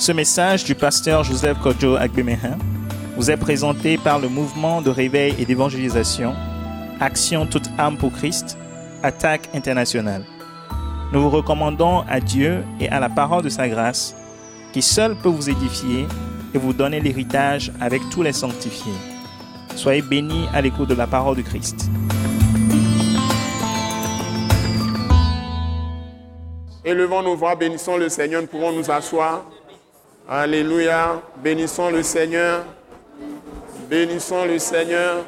Ce message du pasteur Joseph Kojo Agbemehin vous est présenté par le mouvement de réveil et d'évangélisation Action toute âme pour Christ, Attaque internationale. Nous vous recommandons à Dieu et à la parole de sa grâce, qui seul peut vous édifier et vous donner l'héritage avec tous les sanctifiés. Soyez bénis à l'écoute de la parole de Christ. Élevons nos voix, bénissons le Seigneur, nous pouvons nous asseoir. Alléluia, bénissons le Seigneur, bénissons le Seigneur,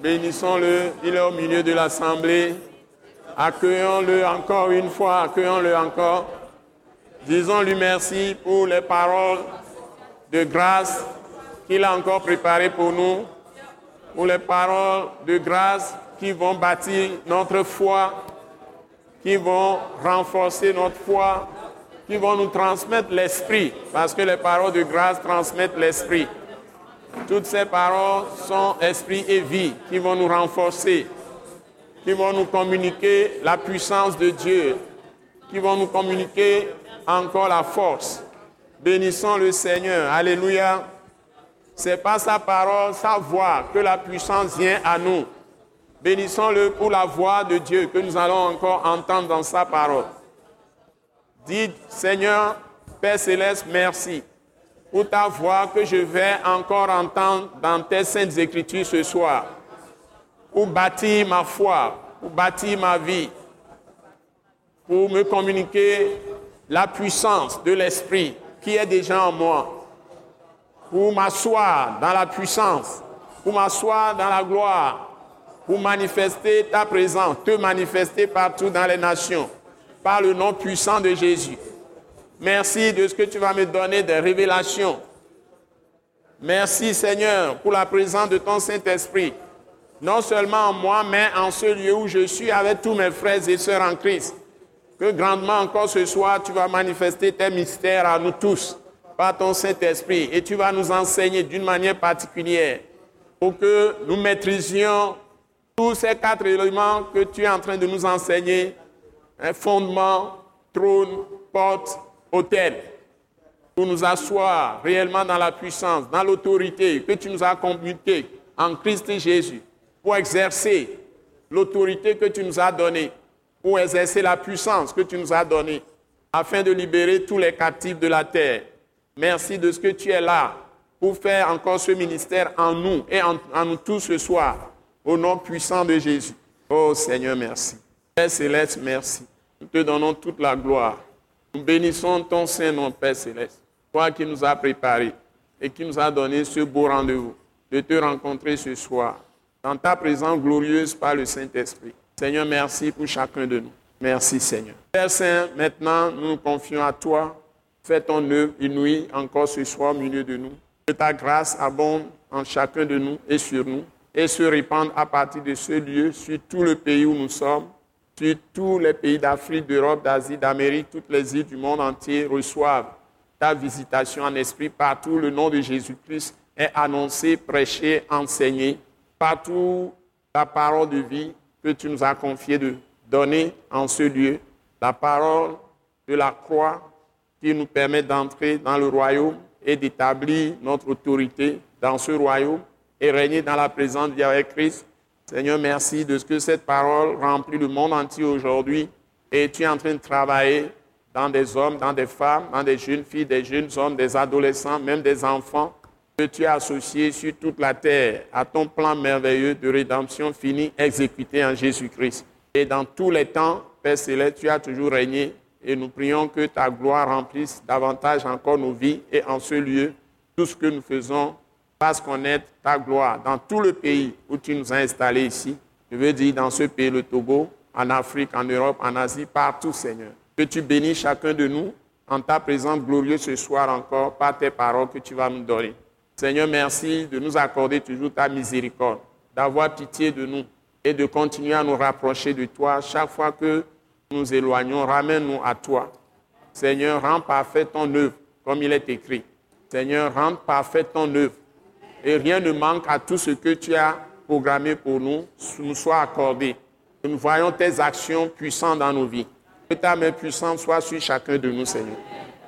bénissons-le, il est au milieu de l'assemblée. Accueillons-le encore une fois, accueillons-le encore. Disons-lui merci pour les paroles de grâce qu'il a encore préparées pour nous, pour les paroles de grâce qui vont bâtir notre foi, qui vont renforcer notre foi, qui vont nous transmettre l'esprit, parce que les paroles de grâce transmettent l'esprit. Toutes ces paroles sont esprit et vie qui vont nous renforcer, qui vont nous communiquer la puissance de Dieu, qui vont nous communiquer encore la force. Bénissons le Seigneur. Alléluia. C'est par sa parole, sa voix que la puissance vient à nous. Bénissons-le pour la voix de Dieu que nous allons encore entendre dans sa parole. Dites, Seigneur, Père céleste, merci pour ta voix que je vais encore entendre dans tes saintes écritures ce soir, pour bâtir ma foi, pour bâtir ma vie, pour me communiquer la puissance de l'Esprit qui est déjà en moi, pour m'asseoir dans la puissance, pour m'asseoir dans la gloire, pour manifester ta présence, te manifester partout dans les nations, par le nom puissant de Jésus. Merci de ce que tu vas me donner des révélations. Merci Seigneur pour la présence de ton Saint-Esprit, non seulement en moi, mais en ce lieu où je suis avec tous mes frères et sœurs en Christ. Que grandement encore ce soir, tu vas manifester tes mystères à nous tous par ton Saint-Esprit et tu vas nous enseigner d'une manière particulière pour que nous maîtrisions tous ces quatre éléments que tu es en train de nous enseigner, un fondement, trône, porte, autel, pour nous asseoir réellement dans la puissance, dans l'autorité que tu nous as communiquée en Christ Jésus, pour exercer l'autorité que tu nous as donnée pour exercer la puissance que tu nous as donnée, afin de libérer tous les captifs de la terre. Merci de ce que tu es là pour faire encore ce ministère en nous et en, nous tous ce soir, au nom puissant de Jésus. Oh Seigneur, merci. Père céleste, merci. Nous te donnons toute la gloire. Nous bénissons ton Saint-Nom, Père céleste, toi qui nous as préparés et qui nous a donné ce beau rendez-vous de te rencontrer ce soir, dans ta présence glorieuse par le Saint-Esprit. Seigneur, merci pour chacun de nous. Merci Seigneur. Père Saint, maintenant nous nous confions à toi. Fais ton œuvre inouïe encore ce soir au milieu de nous. Que ta grâce abonde en chacun de nous et sur nous et se répande à partir de ce lieu sur tout le pays où nous sommes, tous les pays d'Afrique, d'Europe, d'Asie, d'Amérique, toutes les îles du monde entier reçoivent ta visitation en esprit partout. Le nom de Jésus-Christ est annoncé, prêché, enseigné. Partout, ta parole de vie que tu nous as confié de donner en ce lieu, la parole de la croix qui nous permet d'entrer dans le royaume et d'établir notre autorité dans ce royaume et régner dans la présence avec Christ. Seigneur, merci de ce que cette parole remplit le monde entier aujourd'hui. Et tu es en train de travailler dans des hommes, dans des femmes, dans des jeunes filles, des jeunes hommes, des adolescents, même des enfants que tu as associés sur toute la terre à ton plan merveilleux de rédemption fini, exécuté en Jésus-Christ. Et dans tous les temps, Père Céleste, tu as toujours régné. Et nous prions que ta gloire remplisse davantage encore nos vies. Et en ce lieu, tout ce que nous faisons fasse connaître ta gloire dans tout le pays où tu nous as installés ici. Je veux dire dans ce pays, le Togo, en Afrique, en Europe, en Asie, partout, Seigneur. Que tu bénisses chacun de nous en ta présence glorieuse ce soir encore par tes paroles que tu vas nous donner. Seigneur, merci de nous accorder toujours ta miséricorde, d'avoir pitié de nous et de continuer à nous rapprocher de toi chaque fois que nous nous éloignons. Ramène-nous à toi. Seigneur, rends parfait ton œuvre, comme il est écrit. Seigneur, rends parfait ton œuvre. Et rien ne manque à tout ce que tu as programmé pour nous, nous soit accordé. Que nous voyons tes actions puissantes dans nos vies. Que ta main puissante soit sur chacun de nous, Seigneur.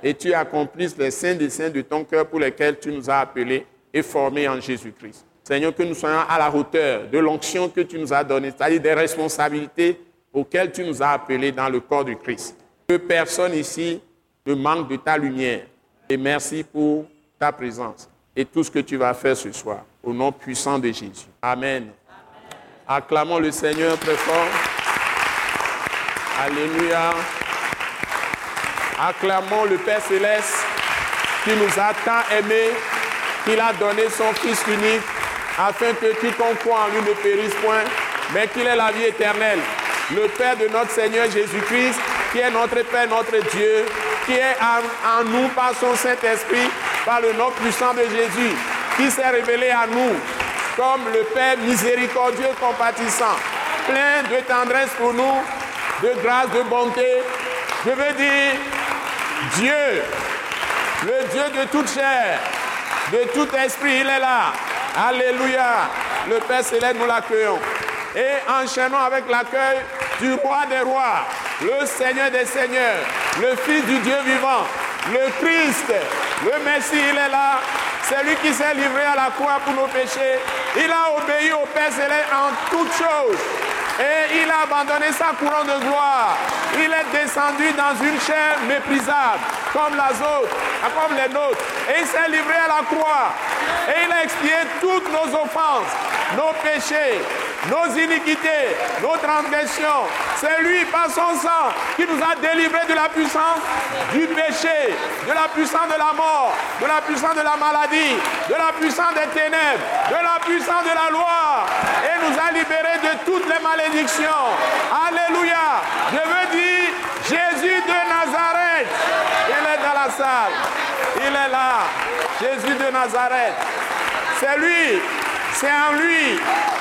et tu accomplisses les saints des saints de ton cœur pour lesquels tu nous as appelés et formés en Jésus-Christ. Seigneur, que nous soyons à la hauteur de l'onction que tu nous as donnée, c'est-à-dire des responsabilités auxquelles tu nous as appelés dans le corps du Christ. Que personne ici ne manque de ta lumière. Et merci pour ta présence et tout ce que tu vas faire ce soir. Au nom puissant de Jésus. Amen. Acclamons le Seigneur très fort. Alléluia. Acclamons le Père céleste qui nous a tant aimés, qu'il a donné son Fils unique, afin que quiconque croit en lui ne périsse point, mais qu'il ait la vie éternelle. Le Père de notre Seigneur Jésus-Christ, qui est notre Père, notre Dieu, qui est en, en nous par son Saint-Esprit, par le nom puissant de Jésus, qui s'est révélé à nous comme le Père miséricordieux, compatissant, plein de tendresse pour nous, de grâce, de bonté. Je veux dire, Dieu, le Dieu de toute chair, de tout esprit, il est là. Alléluia. Le Père céleste, nous l'accueillons. Et enchaînons avec l'accueil du roi des rois, le Seigneur des seigneurs, le Fils du Dieu vivant, le Christ, le Messie, il est là. C'est lui qui s'est livré à la croix pour nos péchés. Il a obéi au Père céleste en toutes choses. Et il a abandonné sa couronne de gloire. Il est descendu dans une chair méprisable, comme autres, comme les nôtres. Et il s'est livré à la croix. Et il a expié toutes nos offenses, nos péchés, nos iniquités, nos transgressions. C'est lui, par son sang, qui nous a délivrés de la puissance du péché, de la puissance de la mort, de la puissance de la maladie, de la puissance des ténèbres, de la puissance de la loi, et nous a libérés de toutes les malédictions. Alléluia. Je veux dire, Jésus de Nazareth, il est dans la salle. Il est là. Jésus de Nazareth. C'est lui, c'est en lui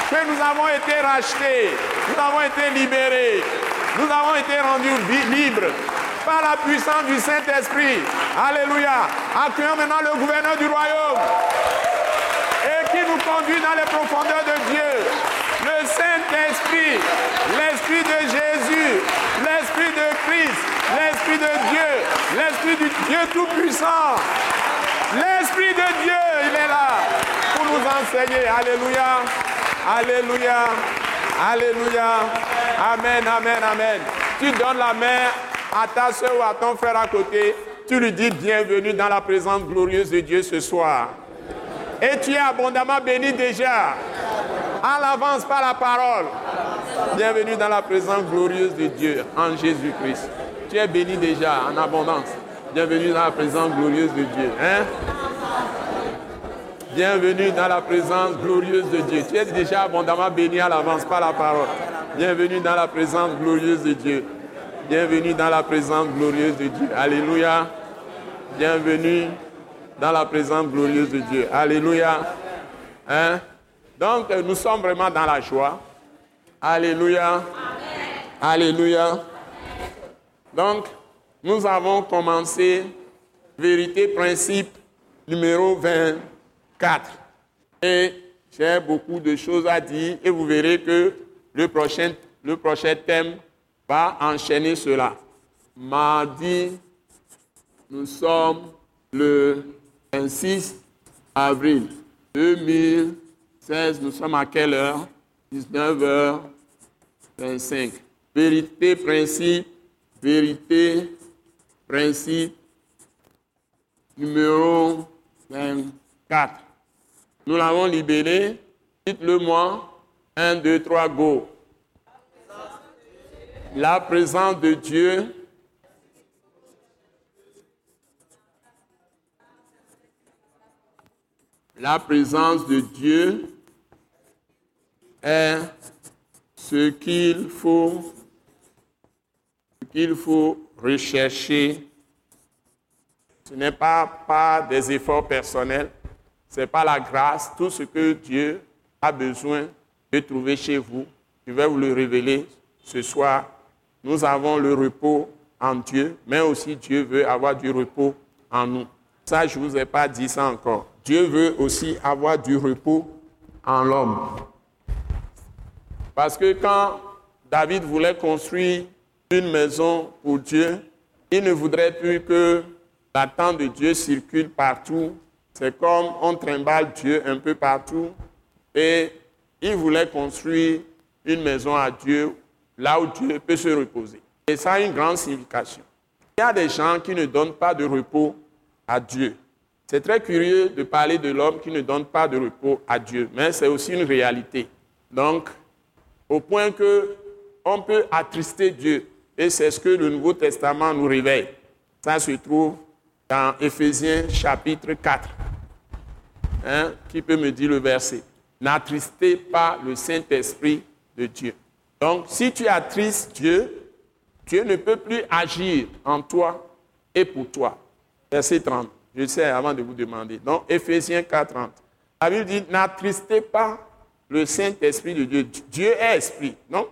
que nous avons été rachetés, nous avons été libérés, nous avons été rendus libres par la puissance du Saint-Esprit. Alléluia. Accueillons maintenant le gouverneur du royaume et qui nous conduit dans les profondeurs de Dieu. Le Saint-Esprit, l'Esprit de Jésus, l'Esprit de Christ, l'Esprit de Dieu, l'Esprit du Dieu Tout-Puissant. L'Esprit de Dieu, il est là nous enseigner. Alléluia. Alléluia. Alléluia. Amen, amen, amen. Tu donnes la main à ta soeur ou à ton frère à côté. Tu lui dis bienvenue dans la présence glorieuse de Dieu ce soir. Et tu es abondamment béni déjà. En l'avance par la parole. Bienvenue dans la présence glorieuse de Dieu en Jésus-Christ. Tu es béni déjà en abondance. Bienvenue dans la présence glorieuse de Dieu. Hein? Bienvenue dans la présence glorieuse de Dieu. Tu es déjà abondamment béni à l'avance par la parole. Bienvenue dans la présence glorieuse de Dieu. Bienvenue dans la présence glorieuse de Dieu. Alléluia. Bienvenue dans la présence glorieuse de Dieu. Alléluia. Hein? Donc, nous sommes vraiment dans la joie. Alléluia. Alléluia. Donc, nous avons commencé vérité, principe numéro 20. 4. Et j'ai beaucoup de choses à dire et vous verrez que le prochain, le prochain thème va enchaîner cela. Mardi, nous sommes le 26 avril 2016. Nous sommes à quelle heure? 19h25. Vérité, principe, vérité, principe, numéro 24. Nous l'avons libéré. Dites-le-moi. Un, deux, trois, go. La présence de Dieu. La présence de Dieu est ce qu'il faut, qu'il faut rechercher. Ce n'est pas par des efforts personnels, c'est pas la grâce, tout ce que Dieu a besoin de trouver chez vous. Je vais vous le révéler ce soir. Nous avons le repos en Dieu, mais aussi Dieu veut avoir du repos en nous. Ça, je ne vous ai pas dit ça encore. Dieu veut aussi avoir du repos en l'homme. Parce que quand David voulait construire une maison pour Dieu, il ne voudrait plus que la tente de Dieu circule partout. C'est comme on trimballe Dieu un peu partout. Et il voulait construire une maison à Dieu, là où Dieu peut se reposer. Et ça a une grande signification. Il y a des gens qui ne donnent pas de repos à Dieu. C'est très curieux de parler de l'homme qui ne donne pas de repos à Dieu, mais c'est aussi une réalité. Donc, au point que on peut attrister Dieu, et c'est ce que le Nouveau Testament nous révèle. Ça se trouve dans Éphésiens chapitre 4. Hein, qui peut me dire le verset N'attristez pas le Saint-Esprit de Dieu. Donc, si tu attristes Dieu, Dieu ne peut plus agir en toi et pour toi. Verset 30. Je sais avant de vous demander. Donc, Éphésiens 4, 30. La Bible dit N'attristez pas le Saint-Esprit de Dieu. Dieu est esprit. Non?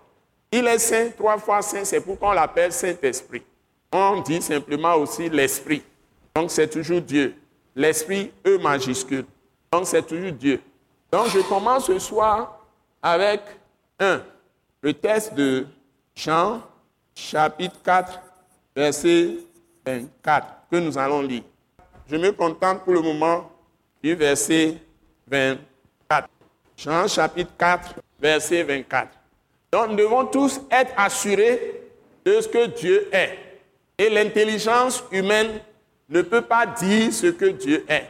Il est saint, trois fois saint, c'est pourquoi on l'appelle Saint-Esprit. On dit simplement aussi l'Esprit. Donc, c'est toujours Dieu. L'Esprit, E majuscule. Donc, c'est toujours Dieu. Donc, je commence ce soir avec un, le texte de Jean, chapitre 4, verset 24, que nous allons lire. Je me contente pour le moment du verset 24. Jean, chapitre 4, verset 24. Donc, nous devons tous être assurés de ce que Dieu est. Et l'intelligence humaine ne peut pas dire ce que Dieu est.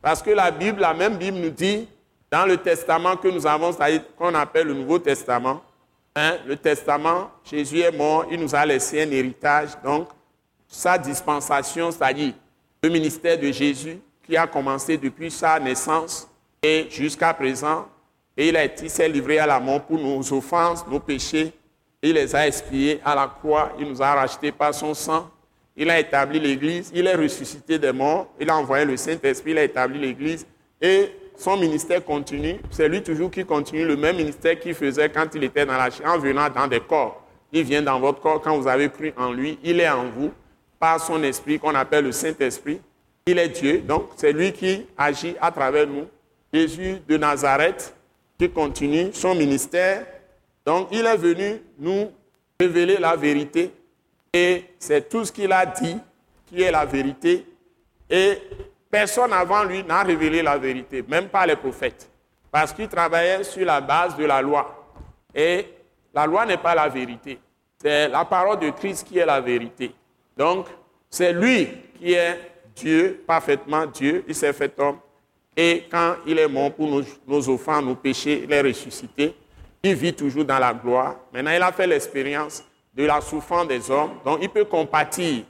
Parce que la Bible, la même Bible nous dit, dans le testament que nous avons, qu'on appelle le Nouveau Testament, hein, le testament, Jésus est mort, il nous a laissé un héritage, donc sa dispensation, c'est-à-dire le ministère de Jésus qui a commencé depuis sa naissance et jusqu'à présent, et il a été s'est livré à la mort pour nos offenses, nos péchés, il les a expiés à la croix, il nous a rachetés par son sang, il a établi l'Église, il est ressuscité des morts, il a envoyé le Saint-Esprit, il a établi l'Église, et son ministère continue. C'est lui toujours qui continue le même ministère qu'il faisait quand il était dans la chair, en venant dans des corps. Il vient dans votre corps quand vous avez cru en lui, il est en vous, par son esprit qu'on appelle le Saint-Esprit. Il est Dieu, donc c'est lui qui agit à travers nous. Jésus de Nazareth qui continue son ministère. Donc il est venu nous révéler la vérité et c'est tout ce qu'il a dit qui est la vérité. Et personne avant lui n'a révélé la vérité, même pas les prophètes. Parce qu'il travaillait sur la base de la loi. Et la loi n'est pas la vérité. C'est la parole de Christ qui est la vérité. Donc, c'est lui qui est Dieu, parfaitement Dieu. Il s'est fait homme. Et quand il est mort pour nos, nos nos péchés, il est ressuscité. Il vit toujours dans la gloire. Maintenant, il a fait l'expérience de la souffrance des hommes. Donc, il peut compatir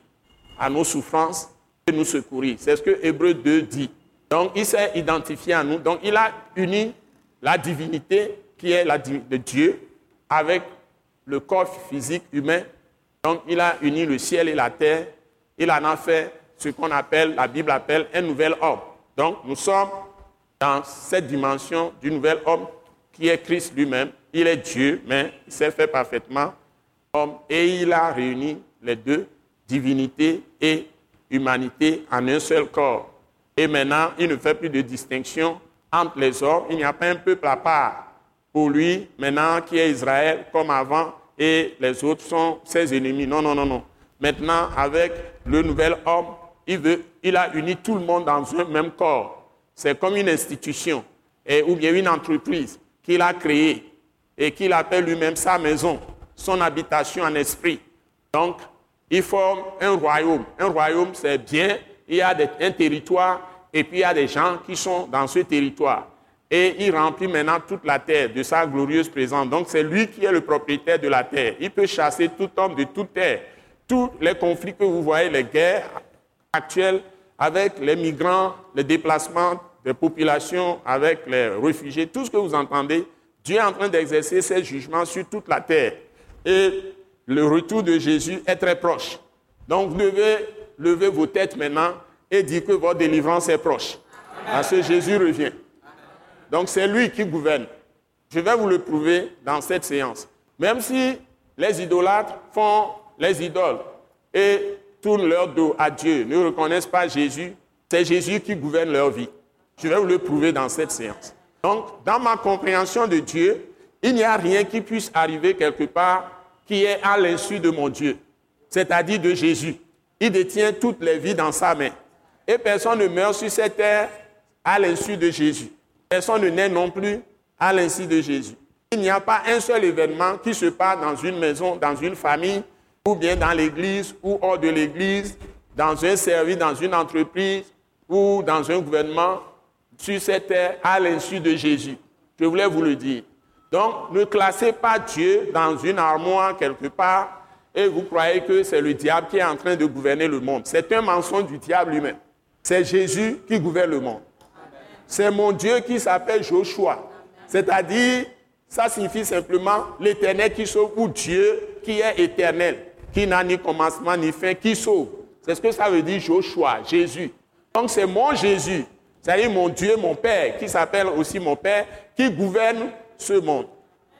à nos souffrances et nous secourir. C'est ce que Hébreu 2 dit. Donc, il s'est identifié à nous. Donc, il a uni la divinité qui est la de Dieu avec le corps physique humain. Donc, il a uni le ciel et la terre. Il en a fait ce qu'on appelle, la Bible appelle un nouvel homme. Donc, nous sommes dans cette dimension du nouvel homme qui est Christ lui-même. Il est Dieu, mais il s'est fait parfaitement et il a réuni les deux, divinité et humanité, en un seul corps. Et maintenant, il ne fait plus de distinction entre les hommes. Il n'y a pas un peuple à part pour lui, maintenant, qui est Israël comme avant, et les autres sont ses ennemis. Non, non, non, non. Maintenant, avec le nouvel homme, il, veut, il a uni tout le monde dans un même corps. C'est comme une institution, et, ou bien une entreprise qu'il a créée et qu'il appelle lui-même sa maison son habitation en esprit. Donc, il forme un royaume. Un royaume, c'est bien, il y a un territoire et puis il y a des gens qui sont dans ce territoire. Et il remplit maintenant toute la terre de sa glorieuse présence. Donc, c'est lui qui est le propriétaire de la terre. Il peut chasser tout homme de toute terre. Tous les conflits que vous voyez, les guerres actuelles avec les migrants, les déplacements des populations, avec les réfugiés, tout ce que vous entendez, Dieu est en train d'exercer ses jugements sur toute la terre. Et le retour de Jésus est très proche. Donc vous devez lever vos têtes maintenant et dire que votre délivrance est proche. Parce que Jésus revient. Donc c'est lui qui gouverne. Je vais vous le prouver dans cette séance. Même si les idolâtres font les idoles et tournent leur dos à Dieu, ne reconnaissent pas Jésus, c'est Jésus qui gouverne leur vie. Je vais vous le prouver dans cette séance. Donc, dans ma compréhension de Dieu, il n'y a rien qui puisse arriver quelque part qui est à l'insu de mon Dieu, c'est-à-dire de Jésus. Il détient toutes les vies dans sa main. Et personne ne meurt sur cette terre à l'insu de Jésus. Personne ne naît non plus à l'insu de Jésus. Il n'y a pas un seul événement qui se passe dans une maison, dans une famille, ou bien dans l'église, ou hors de l'église, dans un service, dans une entreprise, ou dans un gouvernement, sur cette terre, à l'insu de Jésus. Je voulais vous le dire. Donc, ne classez pas Dieu dans une armoire quelque part et vous croyez que c'est le diable qui est en train de gouverner le monde. C'est un mensonge du diable lui-même. C'est Jésus qui gouverne le monde. C'est mon Dieu qui s'appelle Joshua. C'est-à-dire, ça signifie simplement l'éternel qui sauve ou Dieu qui est éternel, qui n'a ni commencement ni fin, qui sauve. C'est ce que ça veut dire Joshua, Jésus. Donc c'est mon Jésus, c'est-à-dire mon Dieu, mon Père, qui s'appelle aussi mon Père, qui gouverne ce monde.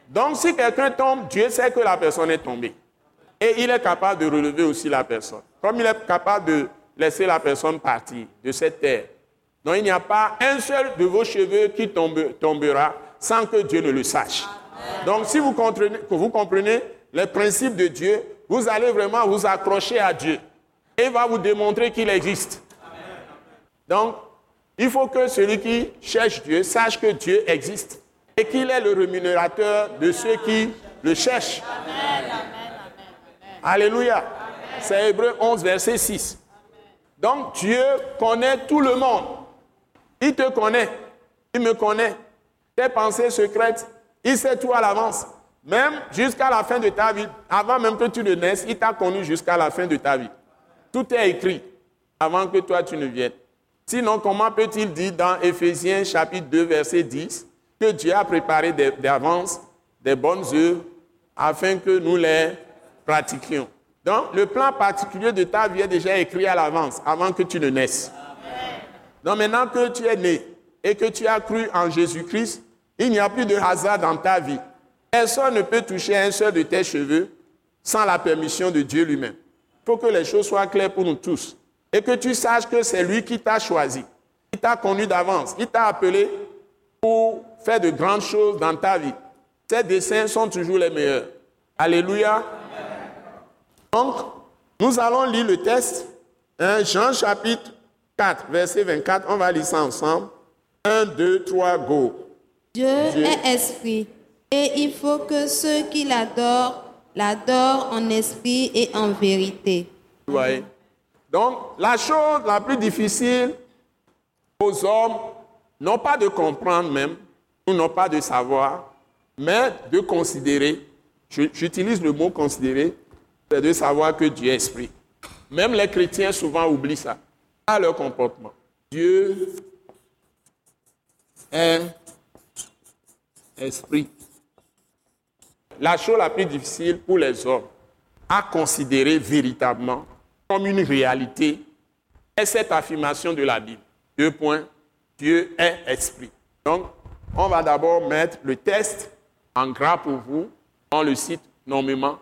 Donc si quelqu'un tombe, Dieu sait que la personne est tombée. Et il est capable de relever aussi la personne. Comme il est capable de laisser la personne partir de cette terre. Donc il n'y a pas un seul de vos cheveux qui tombera sans que Dieu ne le sache. Donc si vous comprenez, vous comprenez les principes de Dieu, vous allez vraiment vous accrocher à Dieu. Et il va vous démontrer qu'il existe. Donc, il faut que celui qui cherche Dieu sache que Dieu existe et qu'il est le rémunérateur de ceux qui le cherchent. Alléluia. C'est Hébreu 11, verset 6. Donc Dieu connaît tout le monde. Il te connaît. Il me connaît tes pensées secrètes, il sait tout à l'avance. Même jusqu'à la fin de ta vie, avant même que tu ne naisses, il t'a connu jusqu'à la fin de ta vie. Tout est écrit avant que toi tu ne viennes. Sinon, comment peut-il dire dans Éphésiens chapitre 2, verset 10, que Dieu a préparé d'avance des bonnes œuvres afin que nous les pratiquions Donc, le plan particulier de ta vie est déjà écrit à l'avance, avant que tu ne naisses. Donc, maintenant que tu es né et que tu as cru en Jésus-Christ, il n'y a plus de hasard dans ta vie. Personne ne peut toucher un seul de tes cheveux sans la permission de Dieu lui-même. Il faut que les choses soient claires pour nous tous. Et que tu saches que c'est lui qui t'a choisi. Il t'a connu d'avance. Il t'a appelé pour faire de grandes choses dans ta vie. Tes desseins sont toujours les meilleurs. Alléluia. Donc, nous allons lire le texte. Hein, Jean chapitre 4, verset 24. On va lire ça ensemble. 1, 2, 3, go. Dieu, est esprit, et il faut que ceux qui l'adorent l'adorent en esprit et en vérité. Oui. Donc, la chose la plus difficile aux hommes, non pas de comprendre même, ou non pas de savoir, mais de considérer, j'utilise le mot considérer, c'est de savoir que Dieu est esprit. Même les chrétiens souvent oublient ça, à leur comportement. Dieu est esprit. La chose la plus difficile pour les hommes à considérer véritablement comme une réalité est cette affirmation de la Bible. Deux points. Dieu est esprit. Donc, on va d'abord mettre le test en gras pour vous. On le cite nommément.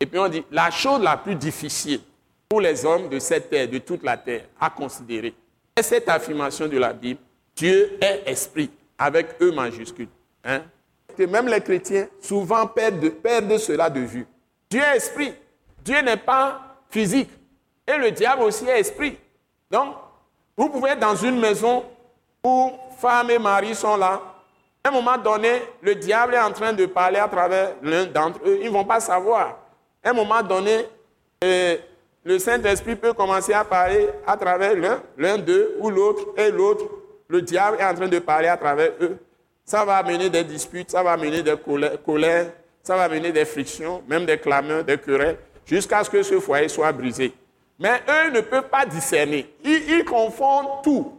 Et puis on dit, la chose la plus difficile pour les hommes de cette terre, de toute la terre, à considérer, est cette affirmation de la Bible. Dieu est esprit, avec E majuscule. Hein? que même les chrétiens souvent perdent, perdent cela de vue. Dieu est esprit. Dieu n'est pas physique. Et le diable aussi est esprit. Donc, vous pouvez être dans une maison où femme et mari sont là. À un moment donné, le diable est en train de parler à travers l'un d'entre eux. Ils ne vont pas savoir. À un moment donné, euh, le Saint-Esprit peut commencer à parler à travers l'un d'eux ou l'autre et l'autre. Le diable est en train de parler à travers eux. Ça va amener des disputes, ça va amener des colères, ça va amener des frictions, même des clameurs, des querelles, jusqu'à ce que ce foyer soit brisé. Mais eux ne peuvent pas discerner. Ils, confondent tout.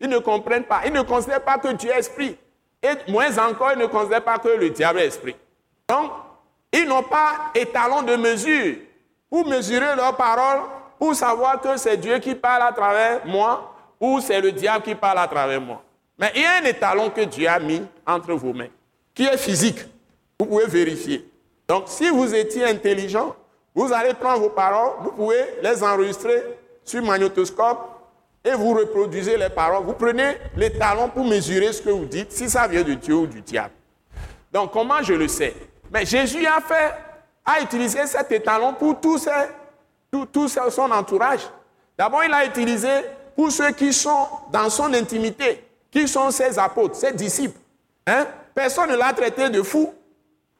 Ils ne comprennent pas. Ils ne considèrent pas que Dieu est esprit. Et moins encore, ils ne considèrent pas que le diable est esprit. Donc, ils n'ont pas étalon de mesure pour mesurer leurs paroles, pour savoir que c'est Dieu qui parle à travers moi ou c'est le diable qui parle à travers moi. Mais il y a un étalon que Dieu a mis entre vos mains, qui est physique. Vous pouvez vérifier. Donc, si vous étiez intelligent, vous allez prendre vos paroles, vous pouvez les enregistrer sur magnétoscope et vous reproduisez les paroles. Vous prenez l'étalon pour mesurer ce que vous dites, si ça vient de Dieu ou du diable. Donc, comment je le sais? Mais Jésus a fait, a utilisé cet étalon pour tout, tout son entourage. D'abord, il a utilisé pour ceux qui sont dans son intimité, qui sont ses apôtres, ses disciples. Hein? Personne ne l'a traité de fou.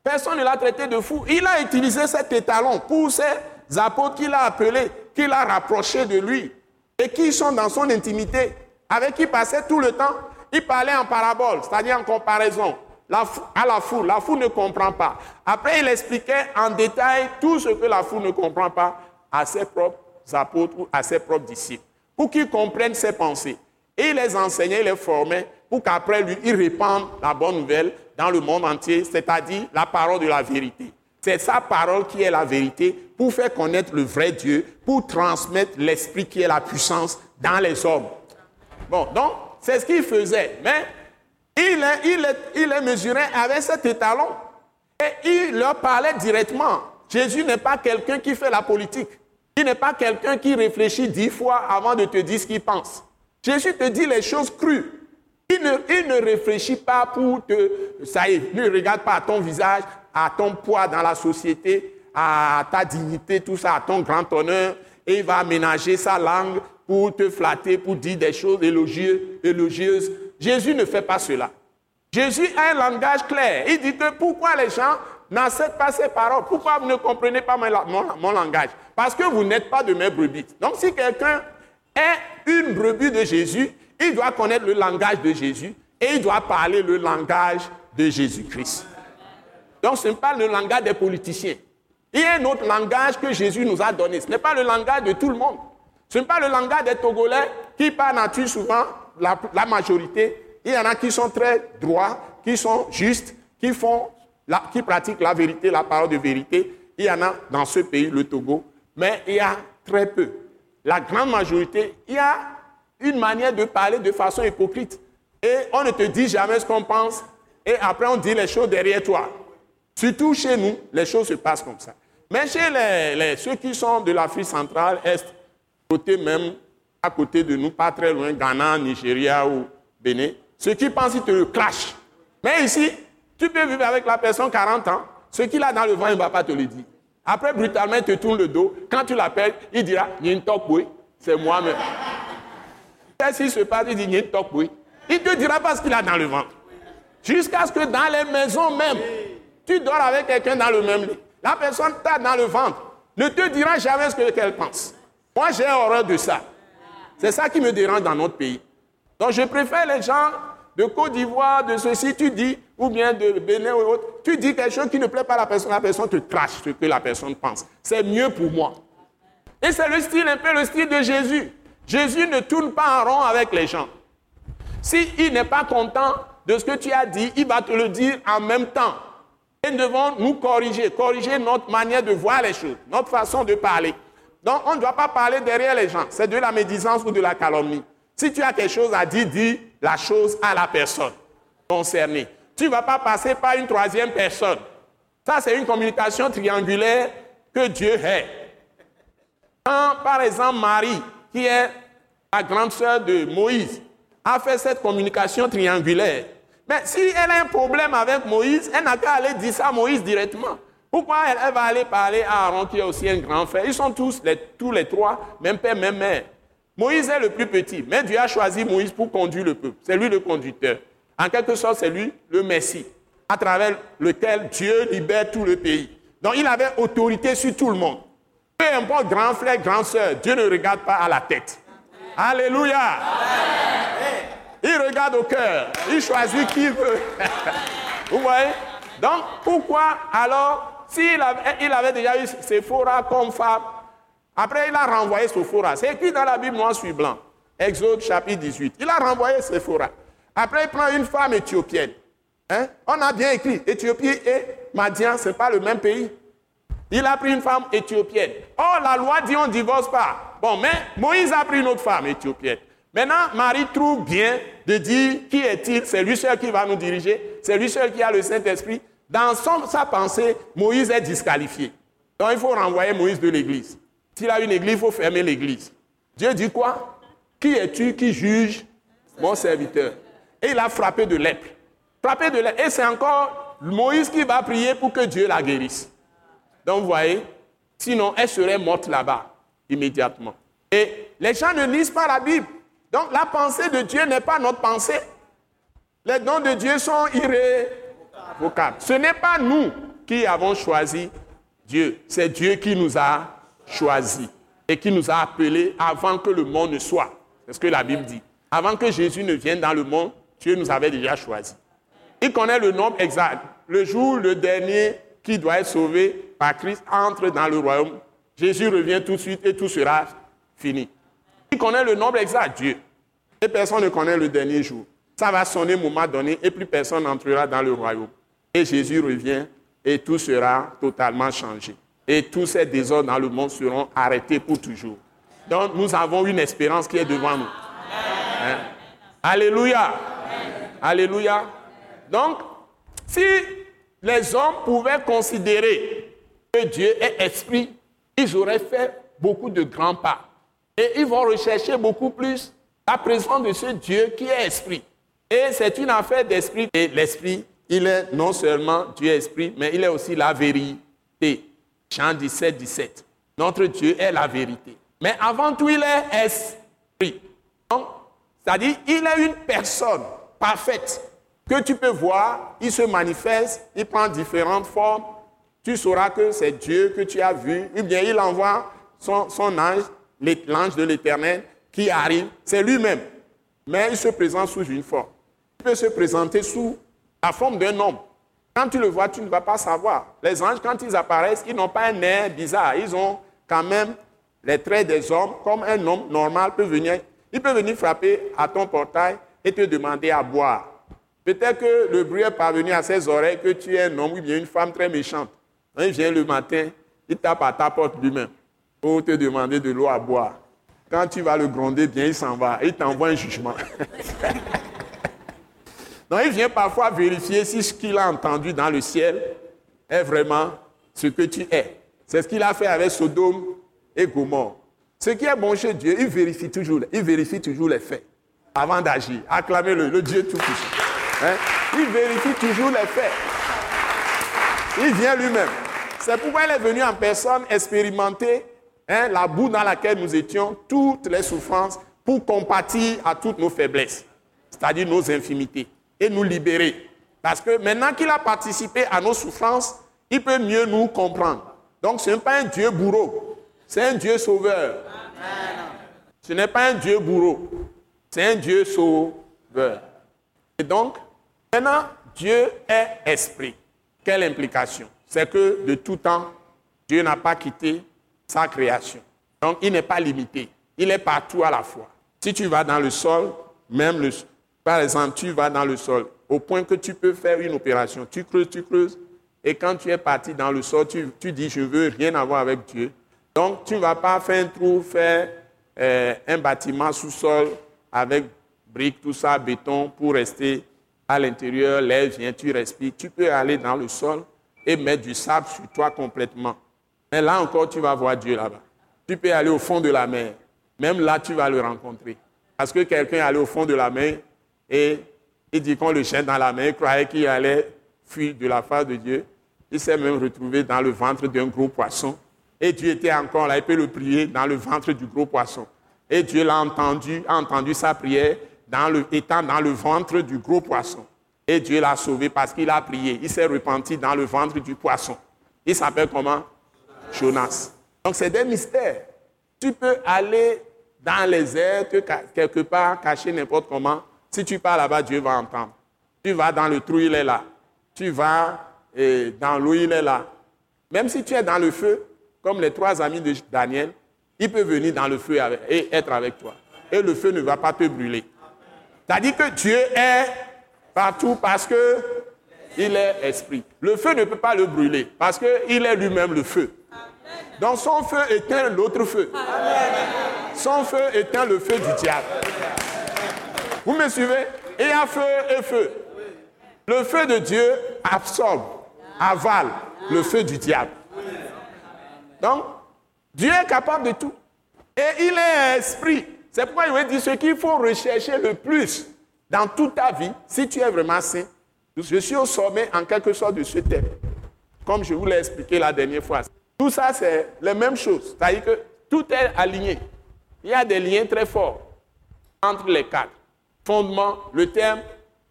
Personne ne l'a traité de fou. Il a utilisé cet étalon pour ses apôtres qu'il a appelés, qu'il a rapprochés de lui et qui sont dans son intimité, avec qui passait tout le temps. Il parlait en parabole, c'est-à-dire en comparaison à la foule. La foule ne comprend pas. Après, il expliquait en détail tout ce que la foule ne comprend pas à ses propres apôtres ou à ses propres disciples, pour qu'ils comprennent ses pensées. Et il les enseignait, il les formait, pour qu'après lui, il la bonne nouvelle dans le monde entier, c'est-à-dire la parole de la vérité. C'est sa parole qui est la vérité pour faire connaître le vrai Dieu, pour transmettre l'esprit qui est la puissance dans les hommes. Bon, donc, c'est ce qu'il faisait. Mais il, il, il mesurait avec cet étalon et il leur parlait directement. Jésus n'est pas quelqu'un qui fait la politique. Il n'est pas quelqu'un qui réfléchit dix fois avant de te dire ce qu'il pense. Jésus te dit les choses crues. Il ne, il ne, réfléchit pas pour te... Ça y est, ne regarde pas ton visage, à ton poids dans la société, à ta dignité, tout ça, à ton grand honneur. Et il va aménager sa langue pour te flatter, pour dire des choses élogieuses. Jésus ne fait pas cela. Jésus a un langage clair. Il dit que pourquoi les gens n'acceptent pas ces paroles? Pourquoi vous ne comprenez pas mon, langage? Parce que vous n'êtes pas de mes brebis. Donc si quelqu'un est une brebis de Jésus, il doit connaître le langage de Jésus et il doit parler le langage de Jésus-Christ. Donc ce n'est pas le langage des politiciens. Il y a un autre langage que Jésus nous a donné. Ce n'est pas le langage de tout le monde. Ce n'est pas le langage des Togolais qui, par nature, souvent, la, majorité, il y en a qui sont très droits, qui sont justes, qui, font qui pratiquent la vérité, la parole de vérité. Il y en a dans ce pays, le Togo, mais il y a très peu. La grande majorité, il y a une manière de parler de façon hypocrite. Et on ne te dit jamais ce qu'on pense, et après on dit les choses derrière toi. Surtout chez nous, les choses se passent comme ça. Mais chez les, ceux qui sont de l'Afrique centrale, Est, côté même, à côté de nous, pas très loin, Ghana, Nigeria ou Bénin, ceux qui pensent, ils te clashent. Mais ici, tu peux vivre avec la personne 40 ans, ce qu'il a dans le vent, il ne va pas te le dire. Après, brutalement, il te tourne le dos. Quand tu l'appelles, il dira, oui, c'est moi-même. Qu'est-ce qui se passe? Il dit, oui. Il ne te dira pas ce qu'il a dans le ventre. Jusqu'à ce que dans les maisons même, tu dors avec quelqu'un dans le même lit. La personne t'a dans le ventre. Ne te dira jamais ce qu'elle pense. Moi, j'ai horreur de ça. C'est ça qui me dérange dans notre pays. Donc, je préfère les gens de Côte d'Ivoire, de ceci, tu dis, ou bien de Bénin ou autre, tu dis quelque chose qui ne plaît pas à la personne, la personne te crache ce que la personne pense. C'est mieux pour moi. Et c'est le style, un peu le style de Jésus. Jésus ne tourne pas en rond avec les gens. S'il n'est pas content de ce que tu as dit, il va te le dire en même temps. Et nous devons nous corriger, corriger notre manière de voir les choses, notre façon de parler. Donc, on ne doit pas parler derrière les gens. C'est de la médisance ou de la calomnie. Si tu as quelque chose à dire, dis la chose à la personne concernée. Tu ne vas pas passer par une troisième personne. Ça, c'est une communication triangulaire que Dieu est. Quand, par exemple, Marie, qui est la grande sœur de Moïse, a fait cette communication triangulaire, mais si elle a un problème avec Moïse, elle n'a qu'à aller dire ça à Moïse directement. Pourquoi elle, va aller parler à Aaron qui est aussi un grand frère? Ils sont tous les, trois, même père, même mère. Moïse est le plus petit, mais Dieu a choisi Moïse pour conduire le peuple. C'est lui le conducteur. En quelque sorte, c'est lui le Messie, à travers lequel Dieu libère tout le pays. Donc il avait autorité sur tout le monde. Peu importe grand frère, grand sœur, Dieu ne regarde pas à la tête. Alléluia. Il regarde au cœur. Il choisit qui veut. Vous voyez? Donc, pourquoi alors, s'il avait, il avait déjà eu Sephora comme femme, après il a renvoyé Sephora. C'est écrit dans la Bible noir sur blanc. Exode chapitre 18. Il a renvoyé Sephora. Après, il prend une femme éthiopienne. Hein? On a bien écrit, Éthiopie et Madian, ce n'est pas le même pays. Il a pris une femme éthiopienne. Oh, la loi dit on ne divorce pas. Bon, mais Moïse a pris une autre femme éthiopienne. Maintenant, Marie trouve bien de dire qui est-il C'est lui seul qui va nous diriger. C'est lui seul qui a le Saint-Esprit. Dans sa pensée, Moïse est disqualifié. Donc il faut renvoyer Moïse de l'église. S'il a une église, il faut fermer l'église. Dieu dit quoi? Qui es-tu qui juge mon serviteur? Et il a frappé de lèpre. Frappé de lèpre. Et c'est encore Moïse qui va prier pour que Dieu la guérisse. Donc vous voyez, sinon elle serait morte là-bas immédiatement. Et les gens ne lisent pas la Bible. Donc la pensée de Dieu n'est pas notre pensée. Les dons de Dieu sont irrévocables. Ce n'est pas nous qui avons choisi Dieu, c'est Dieu qui nous a choisis et qui nous a appelés avant que le monde ne soit. C'est ce que la Bible dit. Avant que Jésus ne vienne dans le monde, Dieu nous avait déjà choisis. Il connaît le nombre exact. Le jour, le dernier qui doit être sauvé par Christ entre dans le royaume. Jésus revient tout de suite et tout sera fini. Il connaît le nombre exact, Dieu. Et personne ne connaît le dernier jour. Ça va sonner moment donné et plus personne n'entrera dans le royaume. Et Jésus revient et tout sera totalement changé. Et tous ces désordres dans le monde seront arrêtés pour toujours. Donc nous avons une espérance qui est devant nous. Hein? Alléluia. Alléluia. Donc, si les hommes pouvaient considérer que Dieu est esprit, ils auraient fait beaucoup de grands pas. Et ils vont rechercher beaucoup plus la présence de ce Dieu qui est esprit. Et c'est une affaire d'esprit. Et l'esprit, il est non seulement Dieu esprit, mais il est aussi la vérité. Jean 17, 17. Notre Dieu est la vérité. Mais avant tout, il est esprit. C'est-à-dire, il est une personne parfaite que tu peux voir, il se manifeste, il prend différentes formes. Tu sauras que c'est Dieu que tu as vu. Ou bien il envoie son, son ange, l'ange de l'éternel, qui arrive. C'est lui-même. Mais il se présente sous une forme. Il peut se présenter sous la forme d'un homme. Quand tu le vois, tu ne vas pas savoir. Les anges, quand ils apparaissent, ils n'ont pas un air bizarre. Ils ont quand même les traits des hommes, comme un homme normal peut venir. Il peut venir frapper à ton portail et te demander à boire. Peut-être que le bruit est parvenu à ses oreilles que tu es un homme ou bien une femme très méchante. il vient le matin, il tape à ta porte lui-même pour te demander de l'eau à boire. Quand tu vas le gronder bien, il s'en va. Il t'envoie un jugement. Donc il vient parfois vérifier si ce qu'il a entendu dans le ciel est vraiment ce que tu es. C'est ce qu'il a fait avec Sodome et Gomorre. Ce qui est bon chez Dieu, il vérifie toujours, il vérifie toujours les faits avant d'agir. Acclamez-le, le Dieu tout-puissant. Hein? Il vérifie toujours les faits. Il vient lui-même. C'est pourquoi il est venu en personne expérimenter hein, la boue dans laquelle nous étions, toutes les souffrances, pour compatir à toutes nos faiblesses, c'est-à-dire nos infimités et nous libérer. Parce que maintenant qu'il a participé à nos souffrances, il peut mieux nous comprendre. Donc ce n'est pas un Dieu bourreau, c'est un Dieu sauveur. Ce n'est pas un Dieu bourreau, c'est un Dieu sauveur. Et donc, maintenant, Dieu est esprit. Quelle implication? C'est que de tout temps, Dieu n'a pas quitté sa création. Donc, il n'est pas limité. Il est partout à la fois. Si tu vas dans le sol, même le, par exemple, tu vas dans le sol, au point que tu peux faire une opération. Tu creuses, tu creuses, et quand tu es parti dans le sol, tu, dis, je veux rien avoir avec Dieu. Donc, tu ne vas pas faire un trou, faire euh, un bâtiment sous-sol avec briques, tout ça, béton, pour rester à l'intérieur, l'air vient, tu respires. Tu peux aller dans le sol et mettre du sable sur toi complètement. Mais là encore, tu vas voir Dieu là-bas. Tu peux aller au fond de la mer. Même là, tu vas le rencontrer. Parce que quelqu'un est allé au fond de la mer et il dit qu'on le jette dans la mer, il croyait qu'il allait fuir de la face de Dieu. Il s'est même retrouvé dans le ventre d'un gros poisson. Et Dieu était encore là, il peut le prier dans le ventre du gros poisson. Et Dieu l'a entendu, a entendu sa prière étant dans le ventre du gros poisson. Et Dieu l'a sauvé parce qu'il a prié. Il s'est repenti dans le ventre du poisson. Il s'appelle comment? Donc c'est des mystères. Tu peux aller dans les airs, quelque part, cacher n'importe comment. Si tu pars là-bas, Dieu va entendre. Tu vas dans le trou, il est là. Tu vas dans l'eau, il est là. Même si tu es dans le feu, comme les trois amis de Daniel, il peut venir dans le feu et être avec toi. Et le feu ne va pas te brûler. C'est-à-dire que Dieu est partout parce que il est esprit. Le feu ne peut pas le brûler parce qu'il est lui-même le feu. Donc son feu éteint l'autre feu. Son feu éteint le feu du diable. Vous me suivez? Et un feu et feu. Le feu de Dieu absorbe, avale le feu du diable. Donc, Dieu est capable de tout. Et il est esprit. C'est pourquoi il veut dire ce qu'il faut rechercher le plus dans toute ta vie, si tu es vraiment saint. Je suis au sommet en quelque sorte de ce thème. Comme je vous l'ai expliqué la dernière fois. Tout ça, c'est les mêmes choses. C'est-à-dire que tout est aligné. il y a des liens très forts entre les quatre. Fondement, le thème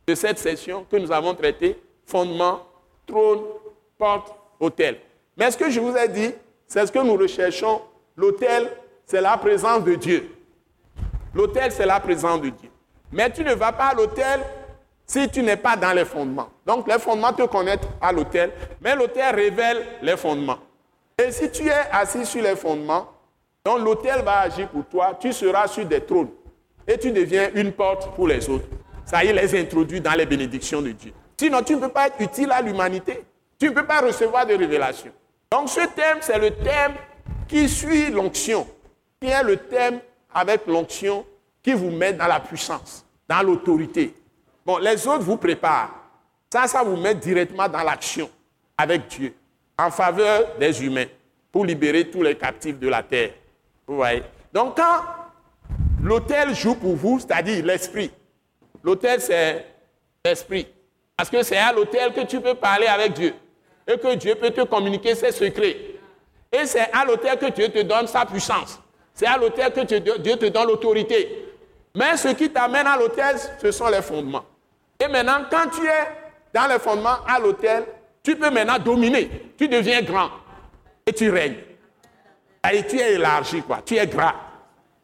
de cette session que nous avons traité, fondement, trône, porte, hôtel. Mais ce que je vous ai dit, c'est ce que nous recherchons. L'hôtel, c'est la présence de Dieu. L'hôtel, c'est la présence de Dieu. Mais tu ne vas pas à l'hôtel si tu n'es pas dans les fondements. Donc les fondements te connaissent à l'hôtel, mais l'hôtel révèle les fondements. Et si tu es assis sur les fondements, donc l'autel va agir pour toi, tu seras sur des trônes et tu deviens une porte pour les autres. Ça y est, les introduit dans les bénédictions de Dieu. Sinon, tu ne peux pas être utile à l'humanité. Tu ne peux pas recevoir de révélations. Donc ce thème, c'est le thème qui suit l'onction, qui est le thème avec l'onction qui vous met dans la puissance, dans l'autorité. Bon, les autres vous préparent. Ça, ça vous met directement dans l'action avec Dieu, en faveur des humains, pour libérer tous les captifs de la terre. Vous voyez Donc quand l'autel joue pour vous, c'est-à-dire l'esprit, l'autel c'est l'esprit. Parce que c'est à l'autel que tu peux parler avec Dieu et que Dieu peut te communiquer ses secrets. Et c'est à l'autel que Dieu te donne sa puissance. C'est à l'autel que Dieu te donne l'autorité. Mais ce qui t'amène à l'autel, ce sont les fondements. Et maintenant, quand tu es dans les fondements à l'autel, tu peux maintenant dominer. Tu deviens grand et tu règnes. Et tu es élargi, quoi. Tu es gras.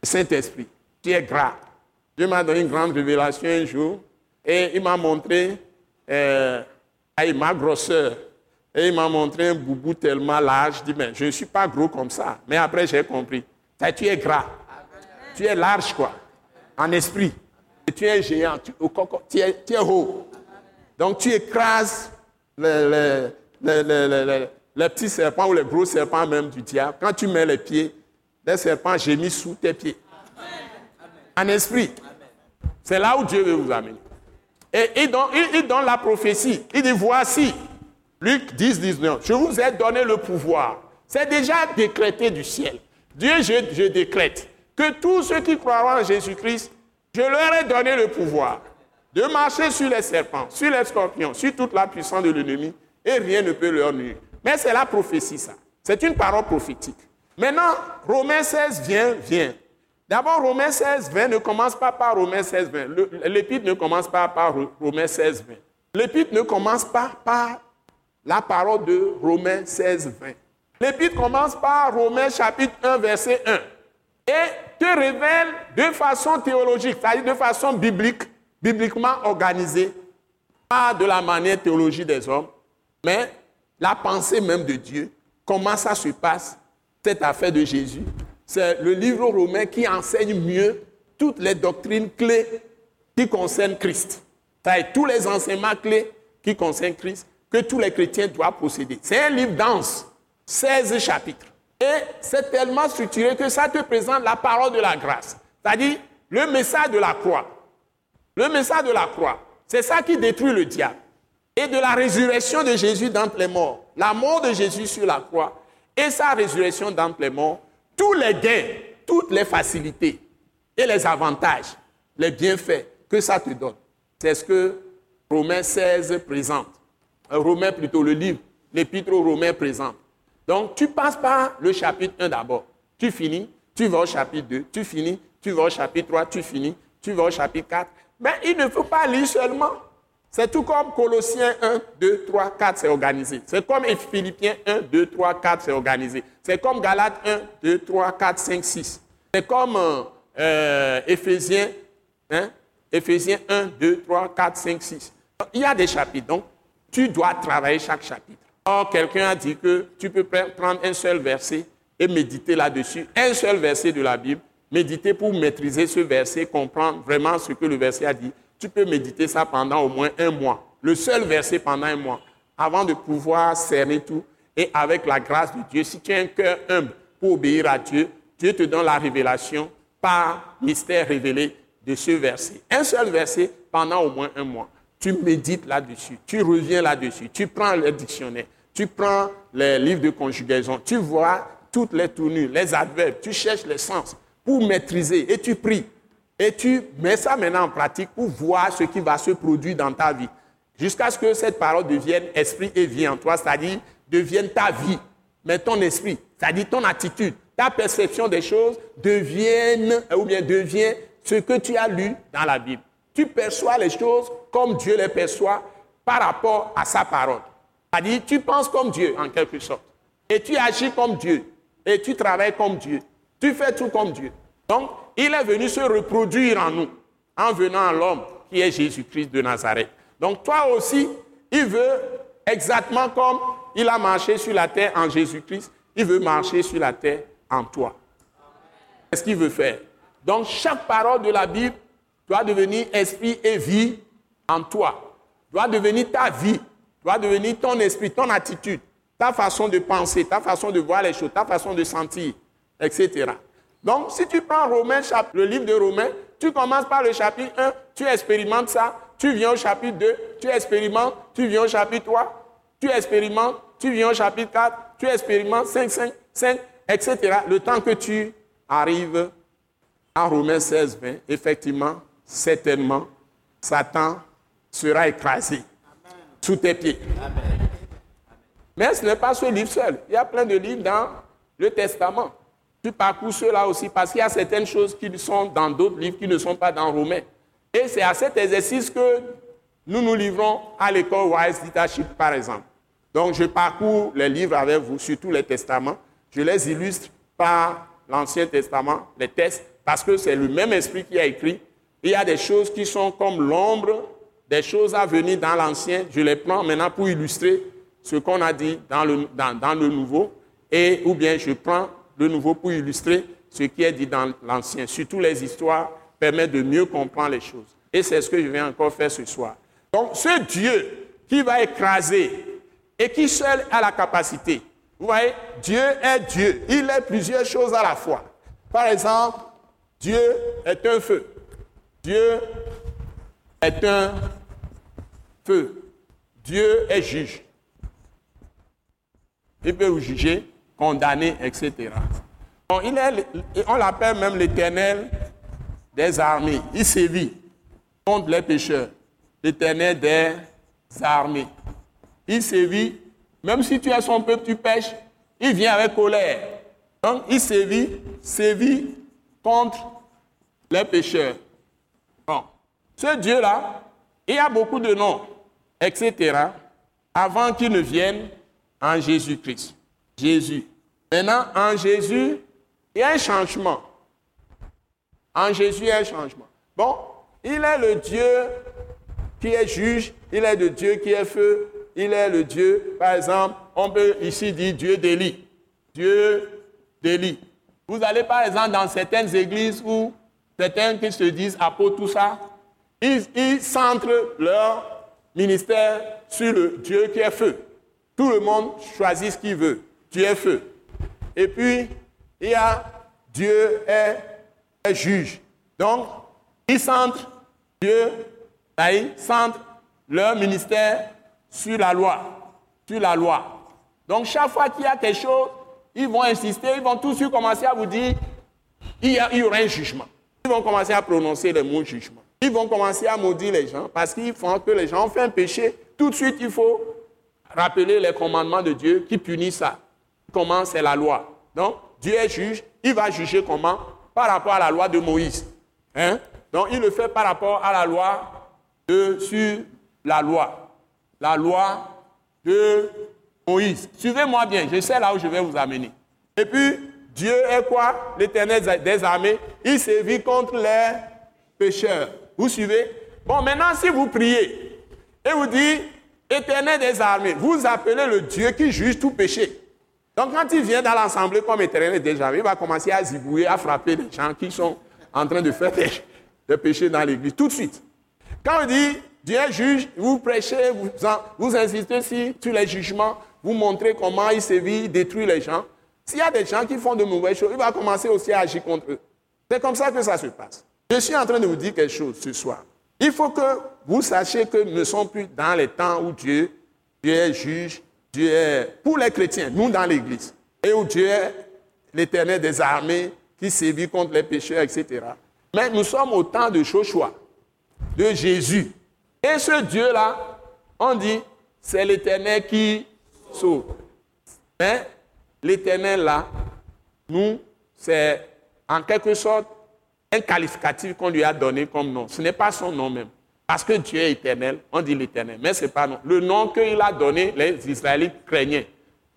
Saint-Esprit, tu es gras. Dieu m'a donné une grande révélation un jour et il m'a montré euh, ma grosseur. Et il m'a montré un boubou tellement large. Je dis, mais je ne suis pas gros comme ça. Mais après, j'ai compris. tu es gras. Tu es large, quoi. En esprit. Et tu es géant. Tu es, haut. Donc, tu écrases les, les, les, les petits serpents ou les gros serpents même du diable, quand tu mets les pieds, les serpents gémissent sous tes pieds. En esprit. C'est là où Dieu veut vous amener. Et il donne, la prophétie. Il dit, voici, Luc 10, 19, je vous ai donné le pouvoir. C'est déjà décrété du ciel. Dieu, je, je décrète que tous ceux qui croiront en Jésus-Christ, je leur ai donné le pouvoir de marcher sur les serpents, sur les scorpions, sur toute la puissance de l'ennemi, et rien ne peut leur nuire. Mais c'est la prophétie, ça. C'est une parole prophétique. Maintenant, Romains 16 vient, vient. D'abord, Romains 16, 20 ne commence pas par Romains 16, 20. L'épître ne commence pas par Romains 16, 20. L'épître ne commence pas par la parole de Romains 16, 20. L'épître commence par Romains chapitre 1, verset 1. Et te révèle de façon théologique, c'est-à-dire de façon biblique, bibliquement organisée, pas de la manière théologie des hommes, mais la pensée même de Dieu, comment ça se passe, cette affaire de Jésus. C'est le livre romain qui enseigne mieux toutes les doctrines clés qui concernent Christ. C'est tous les enseignements clés qui concernent Christ que tous les chrétiens doivent posséder. C'est un livre dense, 16 chapitres. Et c'est tellement structuré que ça te présente la parole de la grâce. C'est-à-dire le message de la croix. Le message de la croix. C'est ça qui détruit le diable et de la résurrection de Jésus d'entre les morts, la mort de Jésus sur la croix et sa résurrection d'entre les morts, tous les gains, toutes les facilités et les avantages, les bienfaits que ça te donne. C'est ce que Romains 16 présente. Euh, Romains plutôt le livre, l'épître aux Romains présente. Donc tu passes par le chapitre 1 d'abord. Tu finis, tu vas au chapitre 2, tu finis, tu vas au chapitre 3, tu finis, tu vas au chapitre 4. Mais il ne faut pas lire seulement. C'est tout comme Colossiens 1, 2, 3, 4, c'est organisé. C'est comme Philippiens 1, 2, 3, 4, c'est organisé. C'est comme Galates 1, 2, 3, 4, 5, 6. C'est comme euh, euh Éphésiens, hein? Éphésiens 1, 2, 3, 4, 5, 6. Il y a des chapitres, donc tu dois travailler chaque chapitre. Or, quelqu'un a dit que tu peux prendre un seul verset et méditer là-dessus. Un seul verset de la Bible, méditer pour maîtriser ce verset, comprendre vraiment ce que le verset a dit tu peux méditer ça pendant au moins un mois. Le seul verset pendant un mois, avant de pouvoir cerner tout. Et avec la grâce de Dieu, si tu as un cœur humble pour obéir à Dieu, Dieu te donne la révélation par mystère révélé de ce verset. Un seul verset pendant au moins un mois. Tu médites là-dessus, tu reviens là-dessus, tu prends le dictionnaire, tu prends les livres de conjugaison, tu vois toutes les tournures, les adverbes, tu cherches les sens pour maîtriser et tu pries. Et tu mets ça maintenant en pratique pour voir ce qui va se produire dans ta vie. Jusqu'à ce que cette parole devienne esprit et vie en toi, c'est-à-dire devienne ta vie. Mais ton esprit, c'est-à-dire ton attitude, ta perception des choses devienne, ou bien devient ce que tu as lu dans la Bible. Tu perçois les choses comme Dieu les perçoit par rapport à sa parole. C'est-à-dire, tu penses comme Dieu, en quelque sorte. Et tu agis comme Dieu. Et tu travailles comme Dieu. Tu fais tout comme Dieu. Donc, il est venu se reproduire en nous, en venant à l'homme qui est Jésus-Christ de Nazareth. Donc, toi aussi, il veut exactement comme il a marché sur la terre en Jésus-Christ, il veut marcher sur la terre en toi. Qu'est-ce qu'il veut faire Donc, chaque parole de la Bible doit devenir esprit et vie en toi, doit devenir ta vie, doit devenir ton esprit, ton attitude, ta façon de penser, ta façon de voir les choses, ta façon de sentir, etc. Donc, si tu prends Romains, le livre de Romains, tu commences par le chapitre 1, tu expérimentes ça, tu viens au chapitre 2, tu expérimentes, tu viens au chapitre 3, tu expérimentes, tu viens au chapitre 4, tu expérimentes 5, 5, 5, etc. Le temps que tu arrives à Romains 16, 20, effectivement, certainement, Satan sera écrasé sous tes pieds. Mais ce n'est pas ce livre seul. Il y a plein de livres dans le Testament. Tu parcours ceux-là aussi parce qu'il y a certaines choses qui sont dans d'autres livres qui ne sont pas dans Romains. Et c'est à cet exercice que nous nous livrons à l'école Wise Leadership, par exemple. Donc, je parcours les livres avec vous, surtout les testaments. Je les illustre par l'Ancien Testament, les textes, parce que c'est le même esprit qui a écrit. Il y a des choses qui sont comme l'ombre, des choses à venir dans l'Ancien. Je les prends maintenant pour illustrer ce qu'on a dit dans le, dans, le Nouveau, et ou bien je prends le Nouveau pour illustrer ce qui est dit dans l'Ancien. Surtout les histoires permettent de mieux comprendre les choses. Et c'est ce que je vais encore faire ce soir. Donc, ce Dieu qui va écraser et qui seul a la capacité. Vous voyez, Dieu est Dieu. Il est plusieurs choses à la fois. Par exemple, Dieu est un feu. Dieu est un feu. Dieu est juge. Il peut vous juger, condamner, etc. on l'appelle même l'éternel des armées. Il sévit contre les pécheurs. L'éternel des armées. Il sévit, même si tu es son peuple, tu pêches, il vient avec colère. Donc il sévit, sévit contre les pécheurs. Bon. Ce Dieu-là, il a beaucoup de noms, etc., avant qu'il ne vienne en Jésus-Christ. Jésus. Maintenant, en Jésus, il y a un changement. En Jésus, il y a un changement. Bon, il est le Dieu qui est juge, il est le Dieu qui est feu, il est le Dieu, par exemple, on peut ici dire Dieu d'Élie. Dieu d'Élie. Vous allez par exemple dans certaines églises où certains qui se disent apôtres, tout ça, ils centrent leur ministère sur le Dieu qui est feu. Tout le monde choisit ce qu'il veut. Dieu est feu. Et puis, il y a Dieu est, juge. Donc, ils centrent Dieu, ils centrent leur ministère sur la loi. Sur la loi. Donc, chaque fois qu'il y a quelque chose, ils vont insister, ils vont tout de suite commencer à vous dire il y, il y aura un jugement. Ils vont commencer à prononcer le mot jugement. Ils vont commencer à maudire les gens parce qu'ils font que les gens ont fait un péché. Tout de suite, il faut rappeler les commandements de Dieu qui punissent ça. Comment c'est la loi. Donc, Dieu est juge, il va juger comment Par rapport à la loi de Moïse. Hein? Donc, il le fait par rapport à la loi de, sur la loi. La loi de Moïse. Suivez-moi bien, je sais là où je vais vous amener. Et puis, Dieu est quoi? L'éternel des armées. Il sévit contre les pécheurs. Vous suivez? Bon, maintenant, si vous priez et vous dites, Éternel des armées, vous appelez le Dieu qui juge tout péché. Donc quand il vient dans l'assemblée comme éternel armées, il va commencer à zibouiller, à frapper les gens qui sont en train de faire des, péchés dans l'église, tout de suite. Quand on dit Dieu juge, vous prêchez, vous, insistez sur les jugements, vous montrez comment il sévit, il détruit les gens. S'il y a des gens qui font de mauvaises choses, il va commencer aussi à agir contre eux. C'est comme ça que ça se passe. Je suis en train de vous dire quelque chose ce soir. Il faut que vous sachiez que nous ne sommes plus dans les temps où Dieu, Dieu est juge, Dieu est pour les chrétiens, nous dans l'Église, et où Dieu est l'éternel des armées qui sévit contre les pécheurs, etc. Mais nous sommes au temps de Joshua, de Jésus. Et ce Dieu-là, on dit, c'est l'éternel qui sauve. Mais l'éternel là, nous, c'est en quelque sorte un qualificatif qu'on lui a donné comme nom. Ce n'est pas son nom même. Parce que Dieu est éternel, on dit l'éternel. Mais ce n'est pas non. Le nom qu'il a donné, les Israélites craignaient,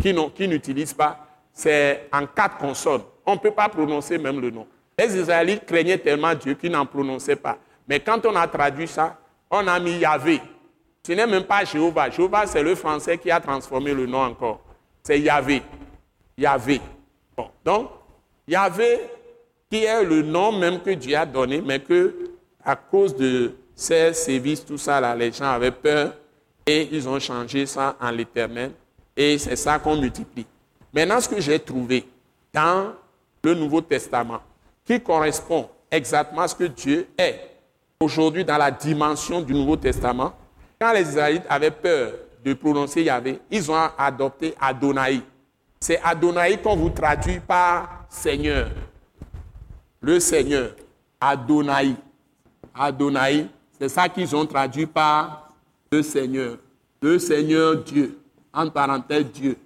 qui, n'utilisent pas, c'est en quatre consonnes. On ne peut pas prononcer même le nom. Les Israélites craignaient tellement Dieu qu'ils n'en prononçaient pas. Mais quand on a traduit ça, on a mis Yahvé. Ce n'est même pas Jéhovah. Jéhovah, c'est le français qui a transformé le nom encore. C'est Yahvé. Yahvé. Bon. Donc, Yahvé, qui est le nom même que Dieu a donné, mais que, à cause de ses services, tout ça, là, les gens avaient peur et ils ont changé ça en l'éternel. Et c'est ça qu'on multiplie. Maintenant, ce que j'ai trouvé dans le Nouveau Testament, qui correspond exactement à ce que Dieu est aujourd'hui dans la dimension du Nouveau Testament, quand les Israélites avaient peur de prononcer Yahvé, ils ont adopté Adonai. C'est Adonai qu'on vous traduit par Seigneur. Le Seigneur. Adonai. Adonai. C'est ça qu'ils ont traduit par le Seigneur. Le Seigneur Dieu. En parenthèse Dieu.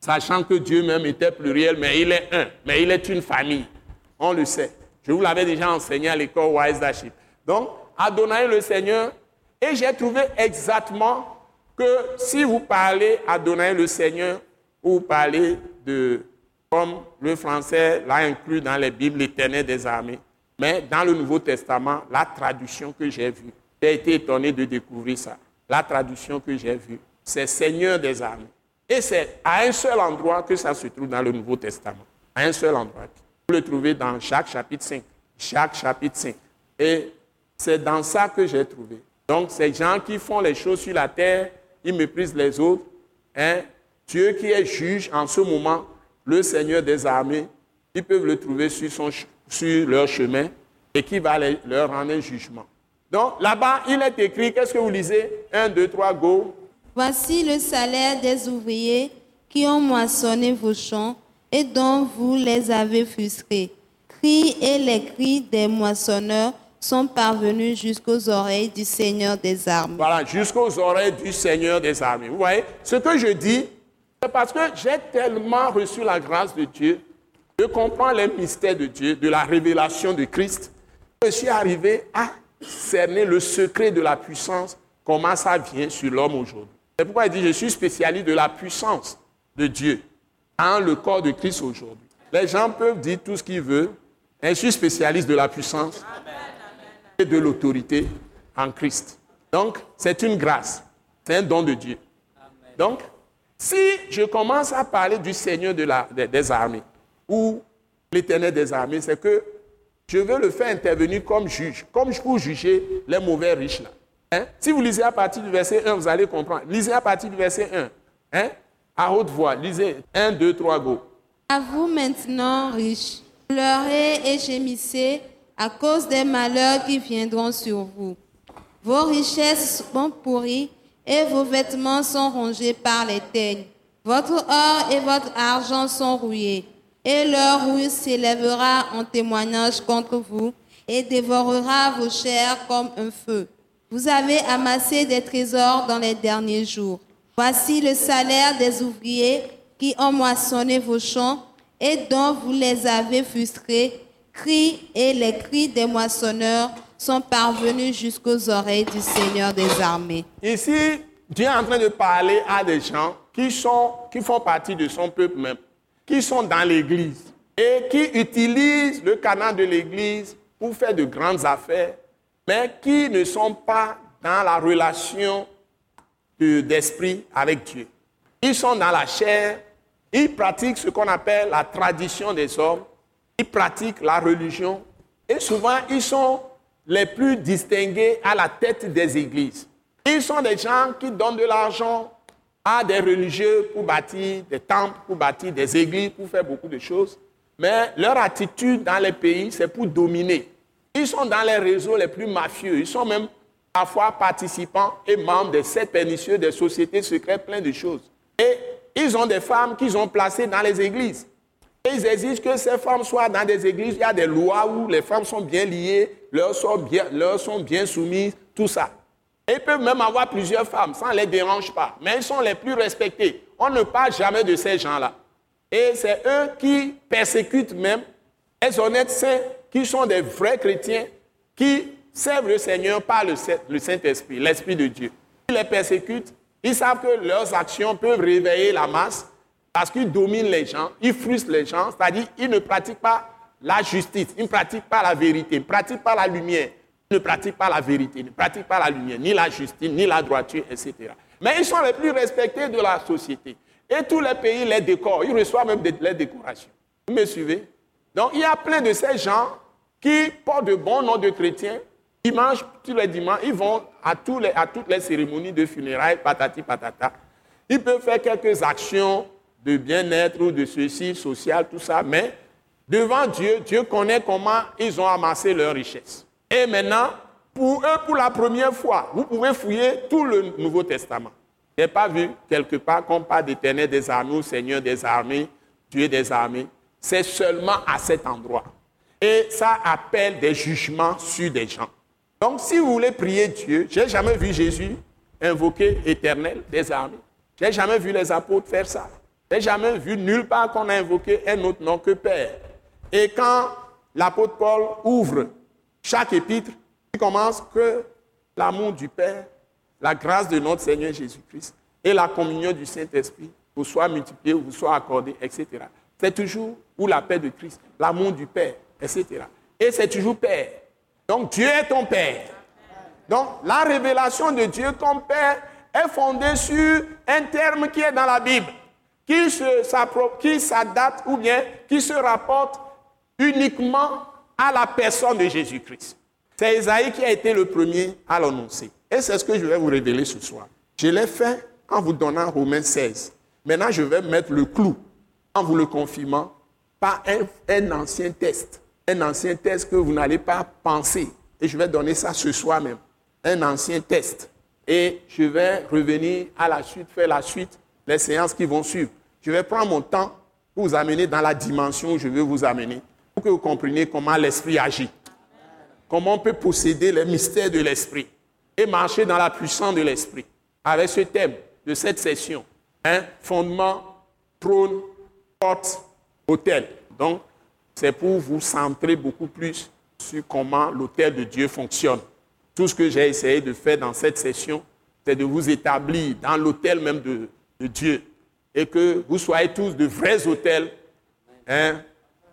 Sachant que Dieu même était pluriel, mais il est un. Mais il est une famille. On le sait. Je vous l'avais déjà enseigné à l'école Wise Daship. Donc, Adonai le Seigneur. Et j'ai trouvé exactement que si vous parlez Adonai le Seigneur, vous parlez de, comme le français l'a inclus dans les Bibles, l'éternel des armées. Mais dans le Nouveau Testament, la traduction que j'ai vue, j'ai été étonné de découvrir ça. La traduction que j'ai vue, c'est Seigneur des armées. Et c'est à un seul endroit que ça se trouve dans le Nouveau Testament. À un seul endroit. Vous le trouvez dans Jacques chapitre 5. Jacques chapitre 5. Et c'est dans ça que j'ai trouvé. Donc, ces gens qui font les choses sur la terre, ils méprisent les autres. Hein? Dieu qui est juge en ce moment, le Seigneur des armées, ils peuvent le trouver sur, son, sur leur chemin et qui va leur rendre un jugement. Donc là-bas, il est écrit, qu'est-ce que vous lisez? 1, 2, 3, go. Voici le salaire des ouvriers qui ont moissonné vos champs et dont vous les avez frustrés. Cris et les cris des moissonneurs sont parvenus jusqu'aux oreilles du Seigneur des armées. Voilà, jusqu'aux oreilles du Seigneur des armées. Vous voyez, ce que je dis, c'est parce que j'ai tellement reçu la grâce de Dieu, je comprends les mystères de Dieu, de la révélation de Christ, je suis arrivé à cerner le secret de la puissance, comment ça vient sur l'homme aujourd'hui. C'est pourquoi il dit, je suis spécialiste de la puissance de Dieu dans le corps de Christ aujourd'hui. Les gens peuvent dire tout ce qu'ils veulent, je suis spécialiste de la puissance et de l'autorité en Christ. Donc, c'est une grâce, c'est un don de Dieu. Donc, si je commence à parler du Seigneur des armées ou l'Éternel des armées, c'est que je veux le faire intervenir comme juge, comme pour juger les mauvais riches là. Hein? Si vous lisez à partir du verset 1, vous allez comprendre. Lisez à partir du verset 1. Hein? À haute voix, lisez 1, 2, 3, go. À vous maintenant, riches, pleurez et gémissez à cause des malheurs qui viendront sur vous. Vos richesses sont pourries et vos vêtements sont rongés par les teignes. Votre or et votre argent sont rouillés, et leur rouille s'élèvera en témoignage contre vous et dévorera vos chairs comme un feu. Vous avez amassé des trésors dans les derniers jours. Voici le salaire des ouvriers qui ont moissonné vos champs et dont vous les avez frustrés cris et les cris des moissonneurs sont parvenus jusqu'aux oreilles du Seigneur des armées. Ici, Dieu est en train de parler à des gens qui, sont, qui font partie de son peuple même, qui sont dans l'Église et qui utilisent le canal de l'Église pour faire de grandes affaires, mais qui ne sont pas dans la relation d'esprit avec Dieu. Ils sont dans la chair, ils pratiquent ce qu'on appelle la tradition des hommes, ils pratiquent la religion et souvent ils sont les plus distingués à la tête des églises. Ils sont des gens qui donnent de l'argent à des religieux pour bâtir des temples, pour bâtir des églises, pour faire beaucoup de choses. Mais leur attitude dans les pays, c'est pour dominer. Ils sont dans les réseaux les plus mafieux. Ils sont même parfois participants et membres de sept pernicieux, des sociétés secrètes, plein de choses. Et ils ont des femmes qu'ils ont placées dans les églises ils exigent que ces femmes soient dans des églises, il y a des lois où les femmes sont bien liées, leurs sont bien, sont bien soumises, tout ça. Ils peuvent même avoir plusieurs femmes, ça ne les dérange pas. Mais ils sont les plus respectés. On ne parle jamais de ces gens-là. Et c'est eux qui persécutent même les honnêtes saints qui sont des vrais chrétiens qui servent le Seigneur par le Saint-Esprit, l'Esprit de Dieu. Ils les persécutent, ils savent que leurs actions peuvent réveiller la masse parce qu'ils dominent les gens, ils frustrent les gens, c'est-à-dire ils ne pratiquent pas la justice, ils ne pratiquent pas la vérité, ils ne pratiquent pas la lumière, ne pratiquent pas la vérité, ils ne pratiquent pas la lumière, ni la justice, ni la droiture, etc. Mais ils sont les plus respectés de la société. Et tous les pays les décorent, ils reçoivent même les décorations. Vous me suivez? Donc il y a plein de ces gens qui portent de bons noms de chrétiens, dimanche, tous les dimanches, ils vont à, tous les, toutes les cérémonies de funérailles, patati patata. Ils peuvent faire quelques actions de bien-être ou de ceci, social, tout ça, mais devant Dieu, Dieu connaît comment ils ont amassé leur richesse. Et maintenant, pour eux, pour la première fois, vous pouvez fouiller tout le Nouveau Testament. Je n'ai pas vu quelque part qu'on parle d'éternel des armées, Seigneur des armées, Dieu des armées. C'est seulement à cet endroit. Et ça appelle des jugements sur des gens. Donc, si vous voulez prier Dieu, je n'ai jamais vu Jésus invoquer éternel des armées. Je n'ai jamais vu les apôtres faire ça. Je n'ai jamais vu nulle part qu'on a invoqué un autre nom que Père. Et quand l'apôtre Paul ouvre chaque épître, il commence que l'amour du Père, la grâce de notre Seigneur Jésus-Christ et la communion du Saint-Esprit vous soient multipliés, vous soient accordés, etc. C'est toujours ou la paix de Christ, l'amour du Père, etc. Et c'est toujours Père. Donc Dieu est ton Père. Donc la révélation de Dieu comme Père est fondée sur un terme qui est dans la Bible, qui s'adapte ou bien qui se rapporte uniquement à la personne de Jésus-Christ. C'est Isaïe qui a été le premier à l'annoncer. Et c'est ce que je vais vous révéler ce soir. Je l'ai fait en vous donnant Romains 16. Maintenant, je vais mettre le clou en vous le confirmant par un, ancien test. Un ancien test que vous n'allez pas penser. Et je vais donner ça ce soir même. Un ancien test. Et je vais revenir à la suite, faire la suite, les séances qui vont suivre. Je vais prendre mon temps pour vous amener dans la dimension où je veux vous amener, pour que vous compreniez comment l'esprit agit. Comment on peut posséder les mystères de l'esprit et marcher dans la puissance de l'esprit. Avec ce thème de cette session, fondement, trône, porte, hôtel. Donc, c'est pour vous centrer beaucoup plus sur comment l'hôtel de Dieu fonctionne. Tout ce que j'ai essayé de faire dans cette session, c'est de vous établir dans l'hôtel même de, Dieu et que vous soyez tous de vrais hôtels hein,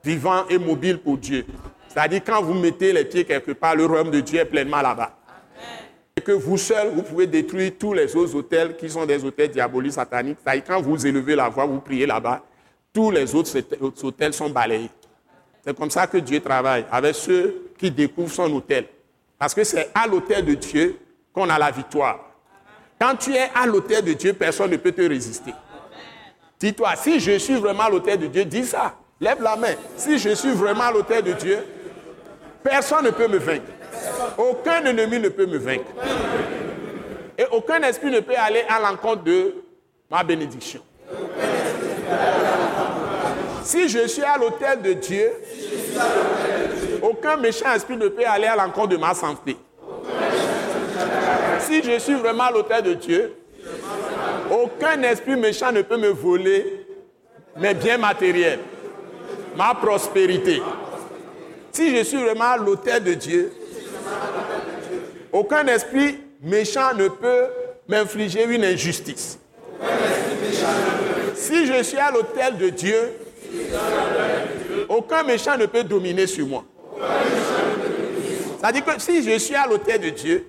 vivants et mobiles pour Dieu. C'est-à-dire quand vous mettez les pieds quelque part, le royaume de Dieu est pleinement là-bas. Et que vous seul, vous pouvez détruire tous les autres hôtels qui sont des hôtels diaboliques, sataniques. C'est-à-dire quand vous élevez la voix, vous priez là-bas, tous les autres hôtels sont balayés. C'est comme ça que Dieu travaille, avec ceux qui découvrent son hôtel. Parce que c'est à l'hôtel de Dieu qu'on a la victoire. Quand tu es à l'hôtel de Dieu, personne ne peut te résister. Dis-toi, si je suis vraiment à l'hôtel de Dieu, dis ça. Lève la main. Si je suis vraiment à l'hôtel de Dieu, personne ne peut me vaincre. Aucun ennemi ne peut me vaincre. Et aucun esprit ne peut aller à l'encontre de ma bénédiction. Si je suis à l'hôtel de Dieu, aucun méchant esprit ne peut aller à l'encontre de ma santé. Si je suis vraiment à l'hôtel de Dieu, aucun esprit méchant ne peut me voler mes biens matériels, ma prospérité. Si je suis vraiment à l'hôtel de Dieu, aucun esprit méchant ne peut m'infliger une injustice. Si je suis à l'hôtel de Dieu, aucun méchant ne peut dominer sur moi. C'est-à-dire que si je suis à l'hôtel de Dieu,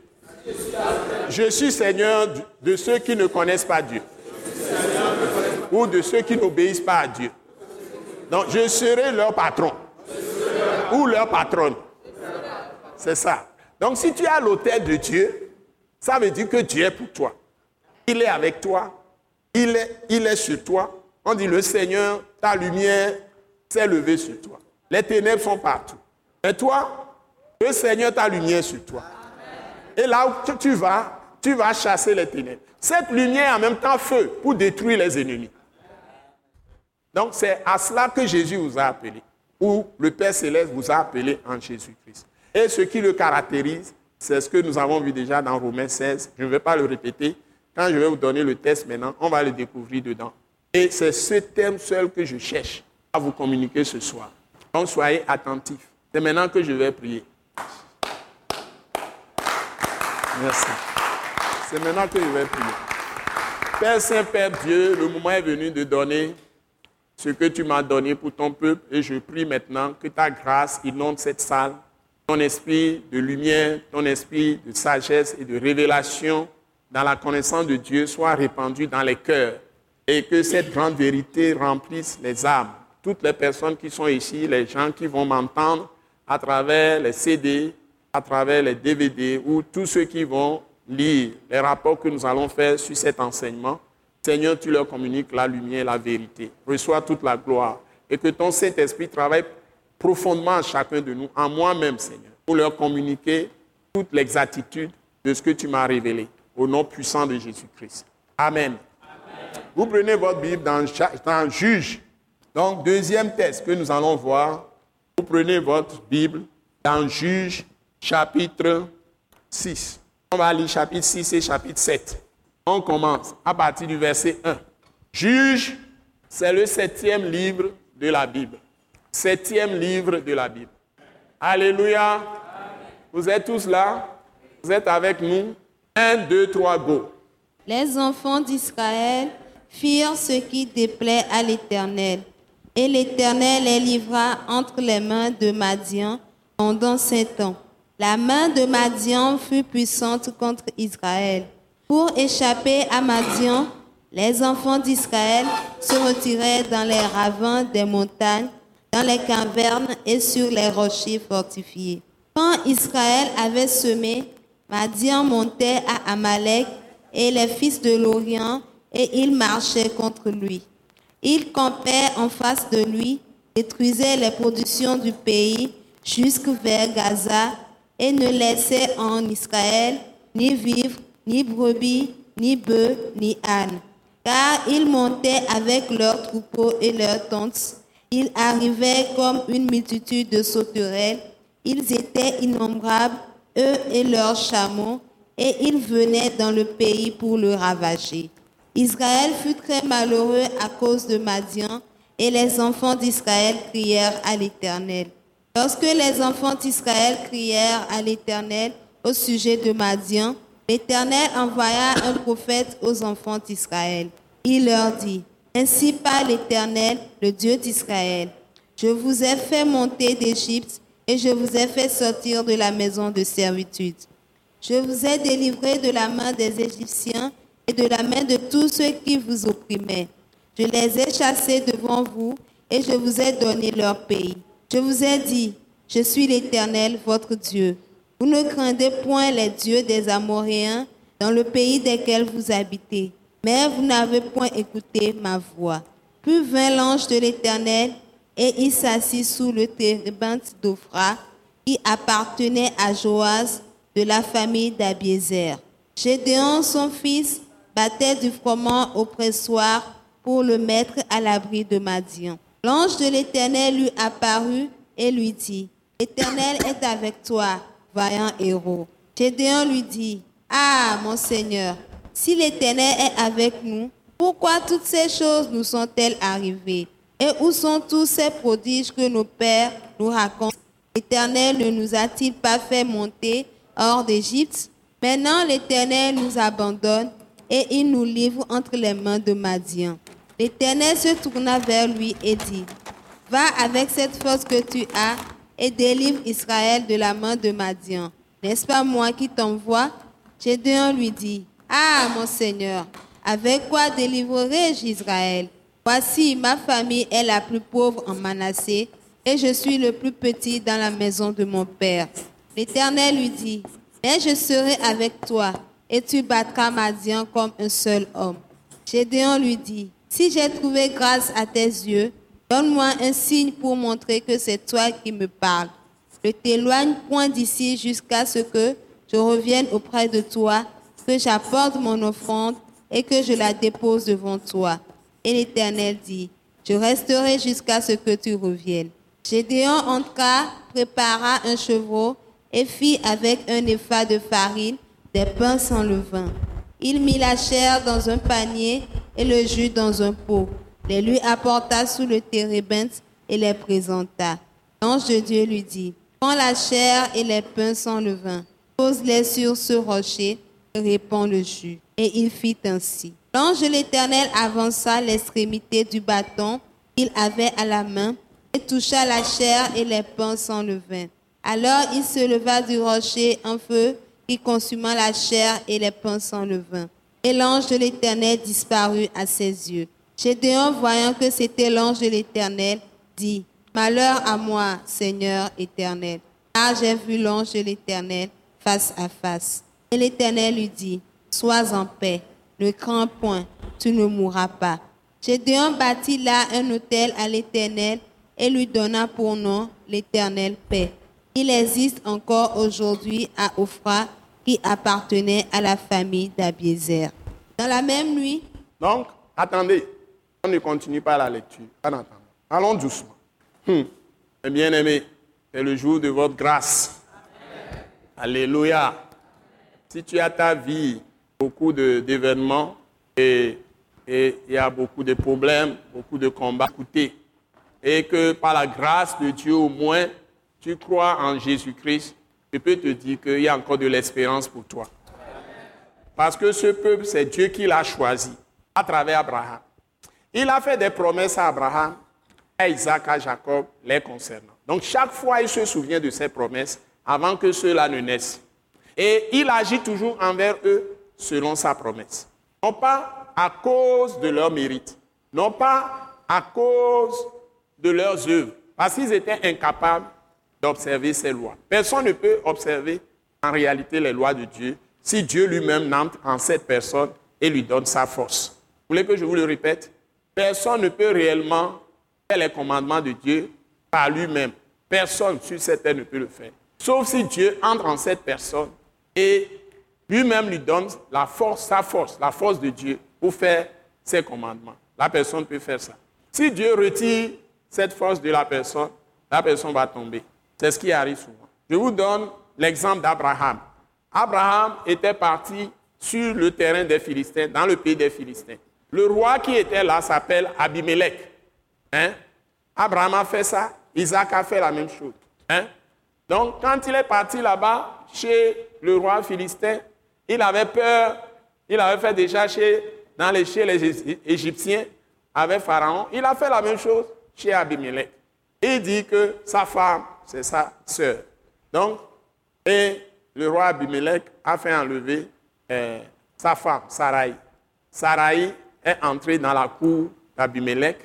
je suis Seigneur de ceux qui ne connaissent pas Dieu. Ou de ceux qui n'obéissent pas à Dieu. Donc je serai leur patron. Ou leur patronne. C'est ça. Donc si tu es à l'hôtel de Dieu, ça veut dire que Dieu est pour toi. Il est avec toi. Il est, il est sur toi. On dit le Seigneur, ta lumière s'est levée sur toi. Les ténèbres sont partout. Et toi, le Seigneur, ta lumière sur toi. Et là où tu vas, tu vas chasser les ténèbres. Cette lumière en même temps feu pour détruire les ennemis. Donc c'est à cela que Jésus vous a appelé, ou le Père céleste vous a appelé en Jésus-Christ. Et ce qui le caractérise, c'est ce que nous avons vu déjà dans Romains 16. Je ne vais pas le répéter. Quand je vais vous donner le test maintenant, on va le découvrir dedans. Et c'est ce terme seul que je cherche à vous communiquer ce soir. Donc soyez attentifs. C'est maintenant que je vais prier. Merci. C'est maintenant que je vais prier. Père Saint, Père Dieu, le moment est venu de donner ce que tu m'as donné pour ton peuple et je prie maintenant que ta grâce inonde cette salle, ton esprit de lumière, ton esprit de sagesse et de révélation dans la connaissance de Dieu soit répandu dans les cœurs et que cette grande vérité remplisse les âmes. Toutes les personnes qui sont ici, les gens qui vont m'entendre à travers les CD, à travers les DVD ou tous ceux qui vont lire les rapports que nous allons faire sur cet enseignement. Seigneur, tu leur communiques la lumière, la vérité. Reçois toute la gloire et que ton Saint-Esprit travaille profondément à chacun de nous, en moi-même, Seigneur, pour leur communiquer toute l'exactitude de ce que tu m'as révélé. Au nom puissant de Jésus-Christ. Amen. Vous prenez votre Bible dans, dans Juge. Donc, deuxième test que nous allons voir. Vous prenez votre Bible dans Juge chapitre 6. On va lire chapitre 6 et chapitre 7. On commence à partir du verset 1. Juge, c'est le septième livre de la Bible. Septième livre de la Bible. Alléluia. Vous êtes tous là? Vous êtes avec nous? 1, 2, 3, go. Les enfants d'Israël firent ce qui déplaît à l'Éternel. Et l'Éternel les livra entre les mains de Madian pendant sept ans. La main de Madian fut puissante contre Israël. Pour échapper à Madian, les enfants d'Israël se retiraient dans les ravins des montagnes, dans les cavernes et sur les rochers fortifiés. Quand Israël avait semé, Madian montait à Amalek et les fils de l'Orient et ils marchaient contre lui. Ils campaient en face de lui, détruisaient les productions du pays jusque vers Gaza et ne laissaient en Israël ni vivre, ni brebis, ni bœufs, ni ânes. Car ils montaient avec leurs troupeaux et leurs tentes. Ils arrivaient comme une multitude de sauterelles. Ils étaient innombrables, eux et leurs chameaux, et ils venaient dans le pays pour le ravager. Israël fut très malheureux à cause de Madian, et les enfants d'Israël crièrent à l'Éternel. Lorsque les enfants d'Israël crièrent à l'Éternel au sujet de Madian, l'Éternel envoya un prophète aux enfants d'Israël. Il leur dit, Ainsi parle l'Éternel, le Dieu d'Israël. Je vous ai fait monter d'Égypte et je vous ai fait sortir de la maison de servitude. Je vous ai délivré de la main des Égyptiens et de la main de tous ceux qui vous opprimaient. Je les ai chassés devant vous et je vous ai donné leur pays. Je vous ai dit, je suis l'Éternel, votre Dieu. Vous ne craindez point les dieux des Amoréens dans le pays desquels vous habitez, mais vous n'avez point écouté ma voix. Puis vint l'ange de l'Éternel et il s'assit sous le térébinthe d'Ophra qui appartenait à Joas de la famille d'Abiézer. Gédéon, son fils, battait du froment au pressoir pour le mettre à l'abri de Madian. L'ange de l'Éternel lui apparut et lui dit, L'Éternel est avec toi, vaillant héros. Gédéon lui dit, Ah, mon Seigneur, si l'Éternel est avec nous, pourquoi toutes ces choses nous sont-elles arrivées? Et où sont tous ces prodiges que nos pères nous racontent? L'Éternel ne nous a-t-il pas fait monter hors d'Égypte? Maintenant l'Éternel nous abandonne et il nous livre entre les mains de Madian. L'Éternel se tourna vers lui et dit, Va avec cette force que tu as et délivre Israël de la main de Madian. N'est-ce pas moi qui t'envoie? Gédéon lui dit, Ah, mon Seigneur, avec quoi délivrerai-je Israël? Voici, ma famille est la plus pauvre en Manassé et je suis le plus petit dans la maison de mon père. L'Éternel lui dit, Mais je serai avec toi et tu battras Madian comme un seul homme. Gédéon lui dit, Si j'ai trouvé grâce à tes yeux, donne-moi un signe pour montrer que c'est toi qui me parles. Ne t'éloigne point d'ici jusqu'à ce que je revienne auprès de toi, que j'apporte mon offrande et que je la dépose devant toi. Et l'Éternel dit, je resterai jusqu'à ce que tu reviennes. Gédéon entra, prépara un chevreau et fit avec un épha de farine des pains sans levain. Il mit la chair dans un panier et le jus dans un pot. Les lui apporta sous le térébinthe et les présenta. L'ange de Dieu lui dit, Prends la chair et les pains sans levain, pose-les sur ce rocher et répands le jus. Et il fit ainsi. L'ange de l'Éternel avança l'extrémité du bâton qu'il avait à la main et toucha la chair et les pains sans levain. Alors il se leva du rocher un feu qui consuma la chair et les pains sans levain. Et l'ange de l'Éternel disparut à ses yeux. Gédéon, voyant que c'était l'ange de l'Éternel, dit, Malheur à moi, Seigneur éternel, car j'ai vu l'ange de l'Éternel face à face. Et l'Éternel lui dit, Sois en paix, ne crains point, tu ne mourras pas. Gédéon bâtit là un hôtel à l'Éternel et lui donna pour nom l'Éternel paix. Il existe encore aujourd'hui à Ophra qui appartenait à la famille d'Abiézer. Dans la même nuit. Donc, attendez, on ne continue pas la lecture. Allons doucement. Hum. Bien-aimés, c'est le jour de votre grâce. Alléluia. Si tu as ta vie, beaucoup d'événements et il y a beaucoup de problèmes, beaucoup de combats, écoutez, et que par la grâce de Dieu au moins, tu crois en Jésus-Christ, je peux te dire qu'il y a encore de l'espérance pour toi. Parce que ce peuple, c'est Dieu qui l'a choisi à travers Abraham. Il a fait des promesses à Abraham, à Isaac, à Jacob, les concernant. Donc chaque fois, il se souvient de ses promesses avant que ceux-là ne naissent. Et il agit toujours envers eux selon sa promesse. Non pas à cause de leur mérite, non pas à cause de leurs œuvres, parce qu'ils étaient incapables d'observer ces lois. Personne ne peut observer en réalité les lois de Dieu si Dieu lui-même n'entre en cette personne et lui donne sa force. Vous voulez que je vous le répète? Personne ne peut réellement faire les commandements de Dieu par lui-même. Personne sur cette terre ne peut le faire. Sauf si Dieu entre en cette personne et lui-même lui donne la force, sa force, la force de Dieu pour faire ses commandements. La personne peut faire ça. Si Dieu retire cette force de la personne, la personne va tomber. C'est ce qui arrive souvent. Je vous donne l'exemple d'Abraham. Abraham était parti sur le terrain des Philistins, dans le pays des Philistins. Le roi qui était là s'appelle Abimelech. Hein? Abraham a fait ça, Isaac a fait la même chose. Hein? Donc, quand il est parti là-bas, chez le roi philistin, il avait peur, il avait fait déjà chez, dans les, chez les Égyptiens, avec Pharaon, il a fait la même chose chez Abimelech. Il dit que sa femme, c'est sa sœur. Donc, et le roi Abimelech a fait enlever euh, sa femme, Sarai. Sarai est entrée dans la cour d'Abimelech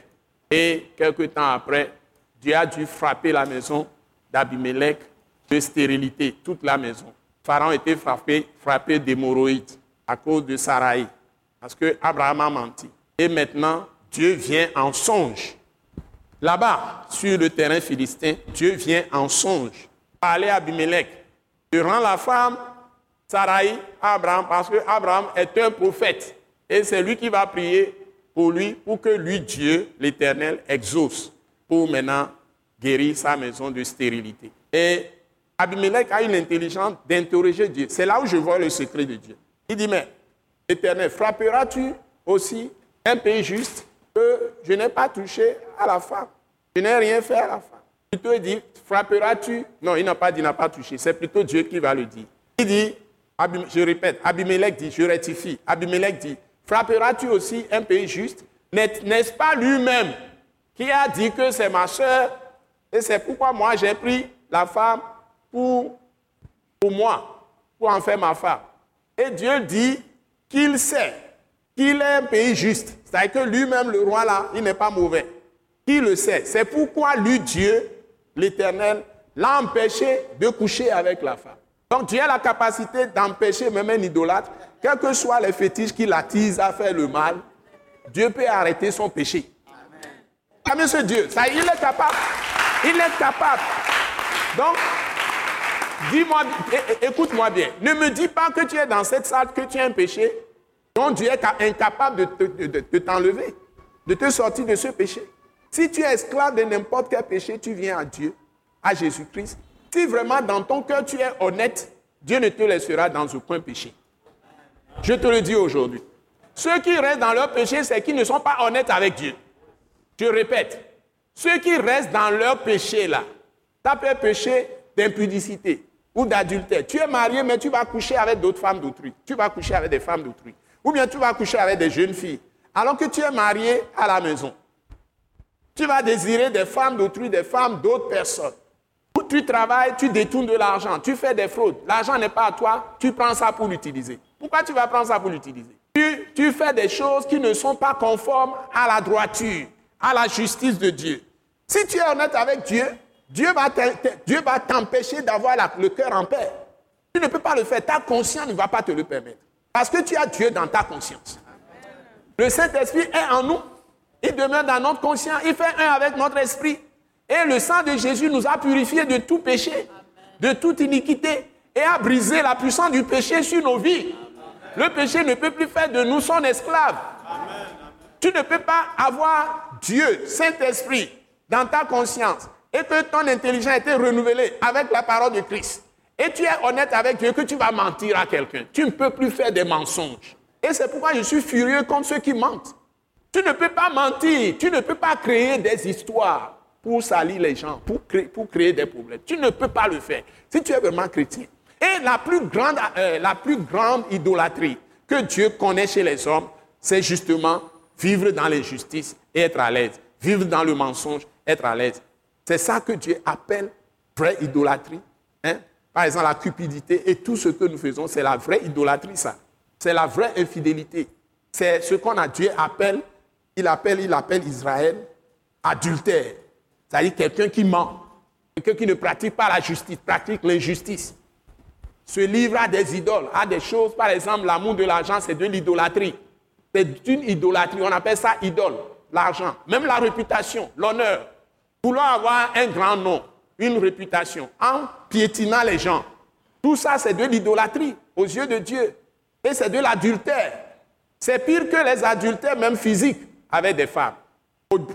et quelque temps après, Dieu a dû frapper la maison d'Abimelech de stérilité, toute la maison. Pharaon était frappé, frappé d'hémorroïdes à cause de Sarai, parce que Abraham a menti. Et maintenant, Dieu vient en songe. Là-bas, sur le terrain philistin, Dieu vient en songe parler à Abimelech. Il rend la femme Sarai Abraham parce que Abraham est un prophète. Et c'est lui qui va prier pour lui, pour que lui, Dieu, l'Éternel, exauce pour maintenant guérir sa maison de stérilité. Et Abimelech a une intelligence d'interroger Dieu. C'est là où je vois le secret de Dieu. Il dit, mais Éternel, frapperas-tu aussi un pays juste que je n'ai pas touché à la femme? Je n'ai rien fait à la femme. Plutôt, il dit, frapperas-tu? Non, il n'a pas dit, il n'a pas touché. C'est plutôt Dieu qui va le dire. Il dit, je répète, Abimelech dit, je rectifie. Abimelech dit, frapperas-tu aussi un pays juste? N'est-ce pas lui-même qui a dit que c'est ma soeur et c'est pourquoi moi j'ai pris la femme pour, moi, pour en faire ma femme? Et Dieu dit qu'il sait qu'il est un pays juste. C'est-à-dire que lui-même, le roi là, il n'est pas mauvais. Il le sait. C'est pourquoi lui, Dieu, l'Éternel, l'a empêché de coucher avec la femme. Donc Dieu a la capacité d'empêcher même un idolâtre, quels que soient les fétiches qui l'attisent à faire le mal, Dieu peut arrêter son péché. Amen ce Dieu. Ça, il est capable. Il est capable. Donc, dis-moi, écoute-moi bien. Ne me dis pas que tu es dans cette salle, que tu as un péché, dont Dieu est incapable de t'enlever, de te sortir de ce péché. Si tu es esclave de n'importe quel péché, tu viens à Dieu, à Jésus-Christ. Si vraiment dans ton cœur tu es honnête, Dieu ne te laissera dans aucun péché. Je te le dis aujourd'hui. Ceux qui restent dans leur péché, c'est qu'ils ne sont pas honnêtes avec Dieu. Je répète, ceux qui restent dans leur péché là, ça peut péché d'impudicité ou d'adultère. Tu es marié, mais tu vas coucher avec d'autres femmes d'autrui. Tu vas coucher avec des femmes d'autrui. Ou bien tu vas coucher avec des jeunes filles. Alors que tu es marié à la maison. Tu vas désirer des femmes d'autrui, des femmes d'autres personnes. Tu travailles, tu détournes de l'argent, tu fais des fraudes. L'argent n'est pas à toi, tu prends ça pour l'utiliser. Pourquoi tu vas prendre ça pour l'utiliser? Tu, fais des choses qui ne sont pas conformes à la droiture, à la justice de Dieu. Si tu es honnête avec Dieu, Dieu va t'empêcher d'avoir le cœur en paix. Tu ne peux pas le faire. Ta conscience ne va pas te le permettre. Parce que tu as Dieu dans ta conscience. Le Saint-Esprit est en nous. Il demeure dans notre conscience. Il fait un avec notre esprit. Et le sang de Jésus nous a purifiés de tout péché, de toute iniquité, et a brisé la puissance du péché sur nos vies. Le péché ne peut plus faire de nous son esclave. Tu ne peux pas avoir Dieu, Saint-Esprit, dans ta conscience et que ton intelligence a été renouvelée avec la parole de Christ, et tu es honnête avec Dieu que tu vas mentir à quelqu'un, tu ne peux plus faire des mensonges. Et c'est pourquoi je suis furieux contre ceux qui mentent. Tu ne peux pas mentir, tu ne peux pas créer des histoires pour salir les gens, pour créer, des problèmes. Tu ne peux pas le faire si tu es vraiment chrétien. Et la plus grande, euh, la plus grande idolâtrie que Dieu connaît chez les hommes, c'est justement vivre dans l'injustice et être à l'aise. Vivre dans le mensonge, être à l'aise. C'est ça que Dieu appelle vraie idolâtrie. Hein? Par exemple, la cupidité et tout ce que nous faisons, c'est la vraie idolâtrie, ça. C'est la vraie infidélité. C'est ce qu'on a Dieu appelle, il appelle, il appelle Israël adultère. C'est-à-dire quelqu'un qui ment, quelqu'un qui ne pratique pas la justice, pratique l'injustice. Se livre à des idoles, à des choses, par exemple, l'amour de l'argent, c'est de l'idolâtrie. C'est une idolâtrie, on appelle ça idole, l'argent. Même la réputation, l'honneur, Vouloir avoir un grand nom, une réputation, en piétinant les gens. Tout ça, c'est de l'idolâtrie aux yeux de Dieu. Et c'est de l'adultère. C'est pire que les adultères, même physiques, avec des femmes.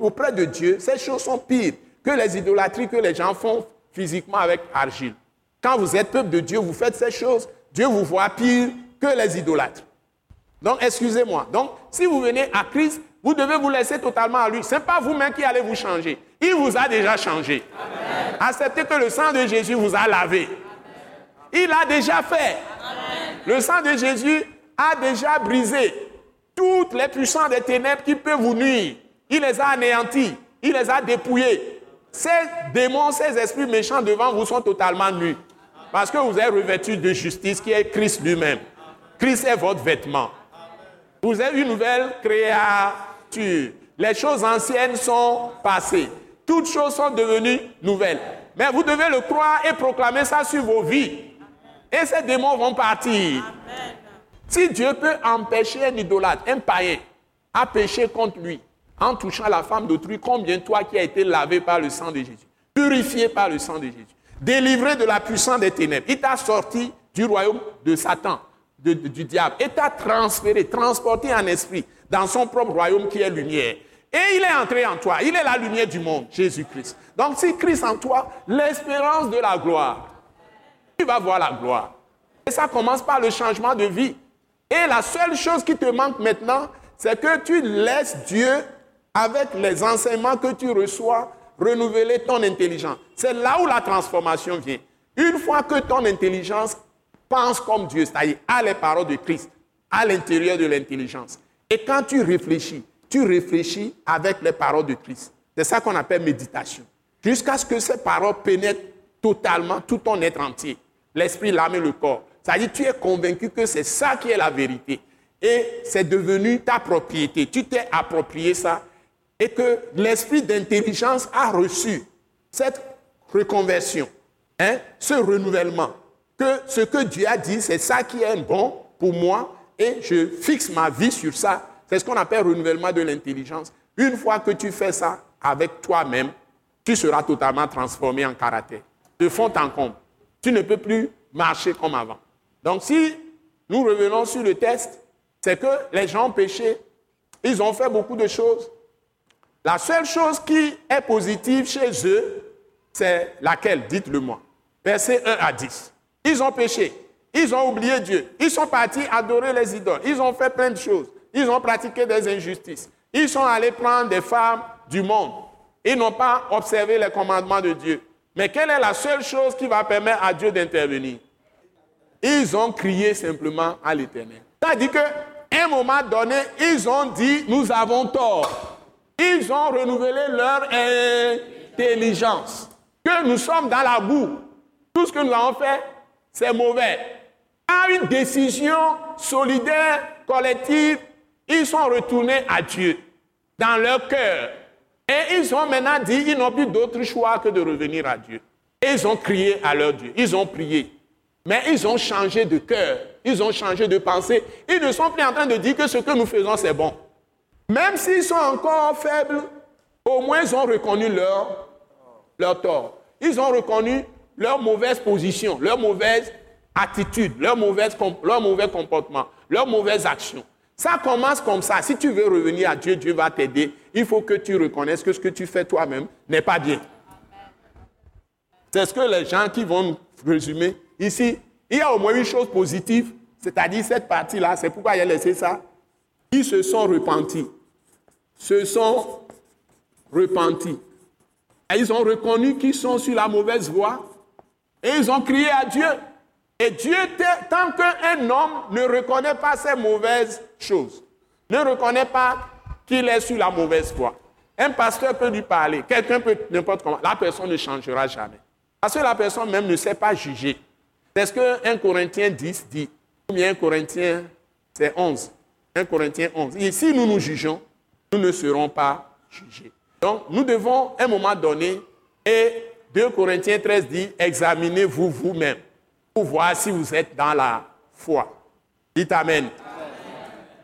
Auprès de Dieu, ces choses sont pires que les idolâtries que les gens font physiquement avec argile. Quand vous êtes peuple de Dieu, vous faites ces choses, Dieu vous voit pire que les idolâtres. Donc, excusez-moi. Donc, si vous venez à Christ, vous devez vous laisser totalement à lui. Ce n'est pas vous-même qui allez vous changer. Il vous a déjà changé. Acceptez que le sang de Jésus vous a lavé. Il a déjà fait. Le sang de Jésus a déjà brisé toutes les puissances des ténèbres qui peuvent vous nuire. Il les a anéantis. Il les a dépouillés. Ces démons, ces esprits méchants devant vous sont totalement nus. Parce que vous êtes revêtus de justice qui est Christ lui-même. Christ est votre vêtement. Vous êtes une nouvelle créature. Les choses anciennes sont passées. Toutes choses sont devenues nouvelles. Mais vous devez le croire et proclamer ça sur vos vies. Et ces démons vont partir. Si Dieu peut empêcher un idolâtre, un païen, à pécher contre lui, en touchant la femme d'autrui, combien toi qui as été lavé par le sang de Jésus, purifié par le sang de Jésus, délivré de la puissance des ténèbres, il t'a sorti du royaume de Satan, du diable, et t'a transféré, transporté en esprit dans son propre royaume qui est lumière. Et il est entré en toi. Il est la lumière du monde, Jésus-Christ. Donc si Christ en toi, l'espérance de la gloire, tu vas voir la gloire. Et ça commence par le changement de vie. Et la seule chose qui te manque maintenant, c'est que tu laisses Dieu, avec les enseignements que tu reçois, renouveler ton intelligence. C'est là où la transformation vient. Une fois que ton intelligence pense comme Dieu, c'est-à-dire à les paroles de Christ, à l'intérieur de l'intelligence, et quand tu réfléchis, tu réfléchis avec les paroles de Christ. C'est ça qu'on appelle méditation. Jusqu'à ce que ces paroles pénètrent totalement tout ton être entier, l'esprit, l'âme et le corps. C'est-à-dire, tu es convaincu que c'est ça qui est la vérité. Et c'est devenu ta propriété. Tu t'es approprié ça. Et que l'esprit d'intelligence a reçu cette reconversion, hein, ce renouvellement. Que ce que Dieu a dit, c'est ça qui est bon pour moi et je fixe ma vie sur ça. C'est ce qu'on appelle renouvellement de l'intelligence. Une fois que tu fais ça avec toi-même, tu seras totalement transformé en caractère. De fond en comble. Tu ne peux plus marcher comme avant. Donc si nous revenons sur le test, c'est que les gens ont péché, ils ont fait beaucoup de choses. La seule chose qui est positive chez eux, c'est laquelle? Dites-le moi. Verset 1 à 10. Ils ont péché. Ils ont oublié Dieu. Ils sont partis adorer les idoles. Ils ont fait plein de choses. Ils ont pratiqué des injustices. Ils sont allés prendre des femmes du monde. Ils n'ont pas observé les commandements de Dieu. Mais quelle est la seule chose qui va permettre à Dieu d'intervenir? Ils ont crié simplement à l'Éternel. C'est-à-dire qu'à un moment donné, ils ont dit, nous avons tort. Ils ont renouvelé leur intelligence. Que nous sommes dans la boue. Tout ce que nous avons fait, c'est mauvais. À une décision solidaire, collective, ils sont retournés à Dieu dans leur cœur. Et ils ont maintenant dit, ils n'ont plus d'autre choix que de revenir à Dieu. Et ils ont crié à leur Dieu, ils ont prié. Mais ils ont changé de cœur, ils ont changé de pensée. Ils ne sont plus en train de dire que ce que nous faisons, c'est bon. Même s'ils sont encore faibles, au moins ils ont reconnu leur, leur tort. Ils ont reconnu leur mauvaise position, leur mauvaise attitude, leur, mauvaise, leur mauvais comportement, leur mauvaise action. Ça commence comme ça. Si tu veux revenir à Dieu, Dieu va t'aider. Il faut que tu reconnaisses que ce que tu fais toi-même n'est pas bien. C'est ce que les gens qui vont résumer. Ici, il y a au moins une chose positive, c'est-à-dire cette partie-là, c'est pourquoi il a laissé ça. Ils se sont repentis. Se sont repentis. Ils ont reconnu qu'ils sont sur la mauvaise voie. Et ils ont crié à Dieu. Et Dieu, tant qu'un homme ne reconnaît pas ses mauvaises choses, ne reconnaît pas qu'il est sur la mauvaise voie, un pasteur peut lui parler, quelqu'un peut n'importe comment, la personne ne changera jamais. Parce que la personne même ne sait pas juger. C'est ce que 1 Corinthiens 10 dit. Ou bien 1 Corinthiens, c'est 11. 1 Corinthiens 11. Et si nous nous jugeons, nous ne serons pas jugés. Donc, nous devons, à un moment donné, et 2 Corinthiens 13 dit, examinez-vous vous-même pour voir si vous êtes dans la foi. Dites Amen.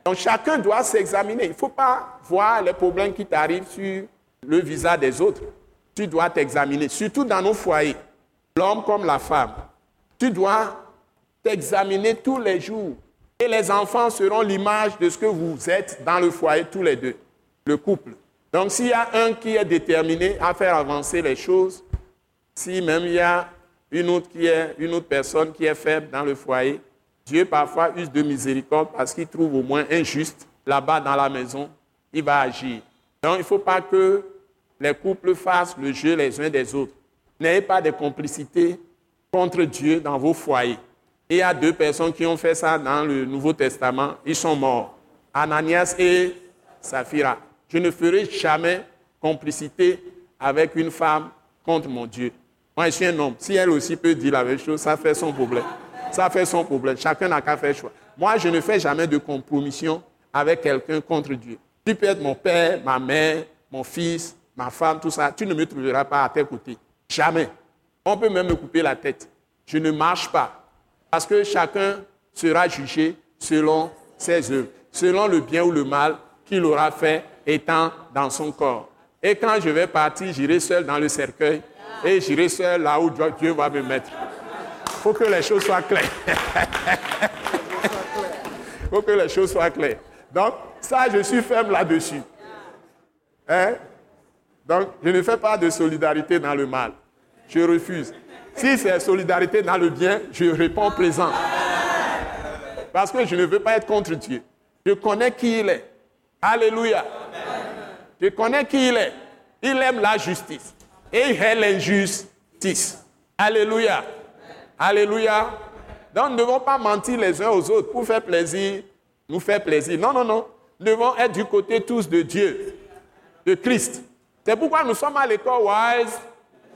Donc chacun doit s'examiner. Il ne faut pas voir les problèmes qui t'arrivent sur le visage des autres. Tu dois t'examiner, surtout dans nos foyers, l'homme comme la femme. Tu dois t'examiner tous les jours. Et les enfants seront l'image de ce que vous êtes dans le foyer tous les deux, le couple. Donc s'il y a un qui est déterminé à faire avancer les choses, si même il y a une autre, qui est, une autre personne qui est faible dans le foyer, Dieu parfois use de miséricorde parce qu'il trouve au moins injuste là-bas dans la maison, il va agir. Donc il ne faut pas que les couples fassent le jeu les uns des autres. N'ayez pas de complicité contre Dieu dans vos foyers. il y a deux personnes qui ont fait ça dans le Nouveau Testament, ils sont morts. Ananias et Saphira. Je ne ferai jamais complicité avec une femme contre mon Dieu. Moi, je suis un homme. Si elle aussi peut dire la même chose, ça fait son problème. Ça fait son problème. Chacun n'a qu'à faire choix. Moi, je ne fais jamais de compromission avec quelqu'un contre Dieu. Tu peux être mon père, ma mère, mon fils, ma femme, tout ça. Tu ne me trouveras pas à tes côtés. Jamais. On peut même me couper la tête. Je ne marche pas. Parce que chacun sera jugé selon ses œuvres, selon le bien ou le mal qu'il aura fait étant dans son corps. Et quand je vais partir, j'irai seul dans le cercueil et j'irai seul là où Dieu va me mettre. Il faut que les choses soient claires. Il faut que les choses soient claires. Donc, ça, je suis ferme là-dessus. Hein? Donc, je ne fais pas de solidarité dans le mal. Je refuse. Si c'est solidarité dans le bien, je réponds présent. Parce que je ne veux pas être contre Dieu. Je connais qui il est. Alléluia. Je connais qui il est? Il aime la justice et il hait l'injustice. Alléluia. Alléluia. Donc nous ne devons pas mentir les uns aux autres pour faire plaisir, nous faire plaisir. Non, non, non. Nous devons être du côté tous de Dieu, de Christ. C'est pourquoi nous sommes à l'école Wise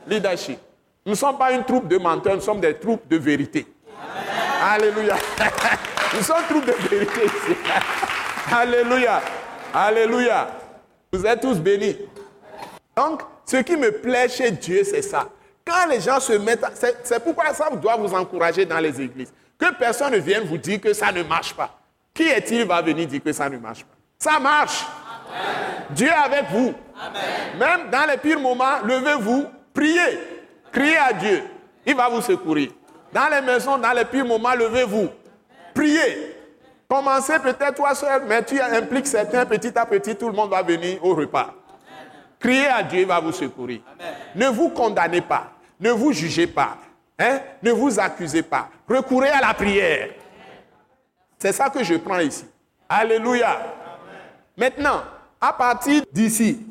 Leadership. Nous ne sommes pas une troupe de menteurs, nous sommes des troupes de vérité. Alléluia. nous sommes une troupe de vérité ici. Alléluia. Alléluia. Vous êtes tous bénis. Donc, ce qui me plaît chez Dieu, c'est ça. Quand les gens se mettent... C'est pourquoi ça doit vous encourager dans les églises. Que personne ne vienne vous dire que ça ne marche pas. Qui est-il va venir dire que ça ne marche pas? Ça marche. Dieu est avec vous. Même dans les pires moments, levez-vous, priez. Criez à Dieu. Il va vous secourir. Dans les maisons, dans les pires moments, levez-vous. Priez. Commencez peut-être toi seul, mais tu impliques certains petit à petit, tout le monde va venir au repas. Criez à Dieu, il va vous secourir. Ne vous condamnez pas. Ne vous jugez pas. Hein? Ne vous accusez pas. Recourez à la prière. C'est ça que je prends ici. Alléluia. Maintenant, à partir d'ici,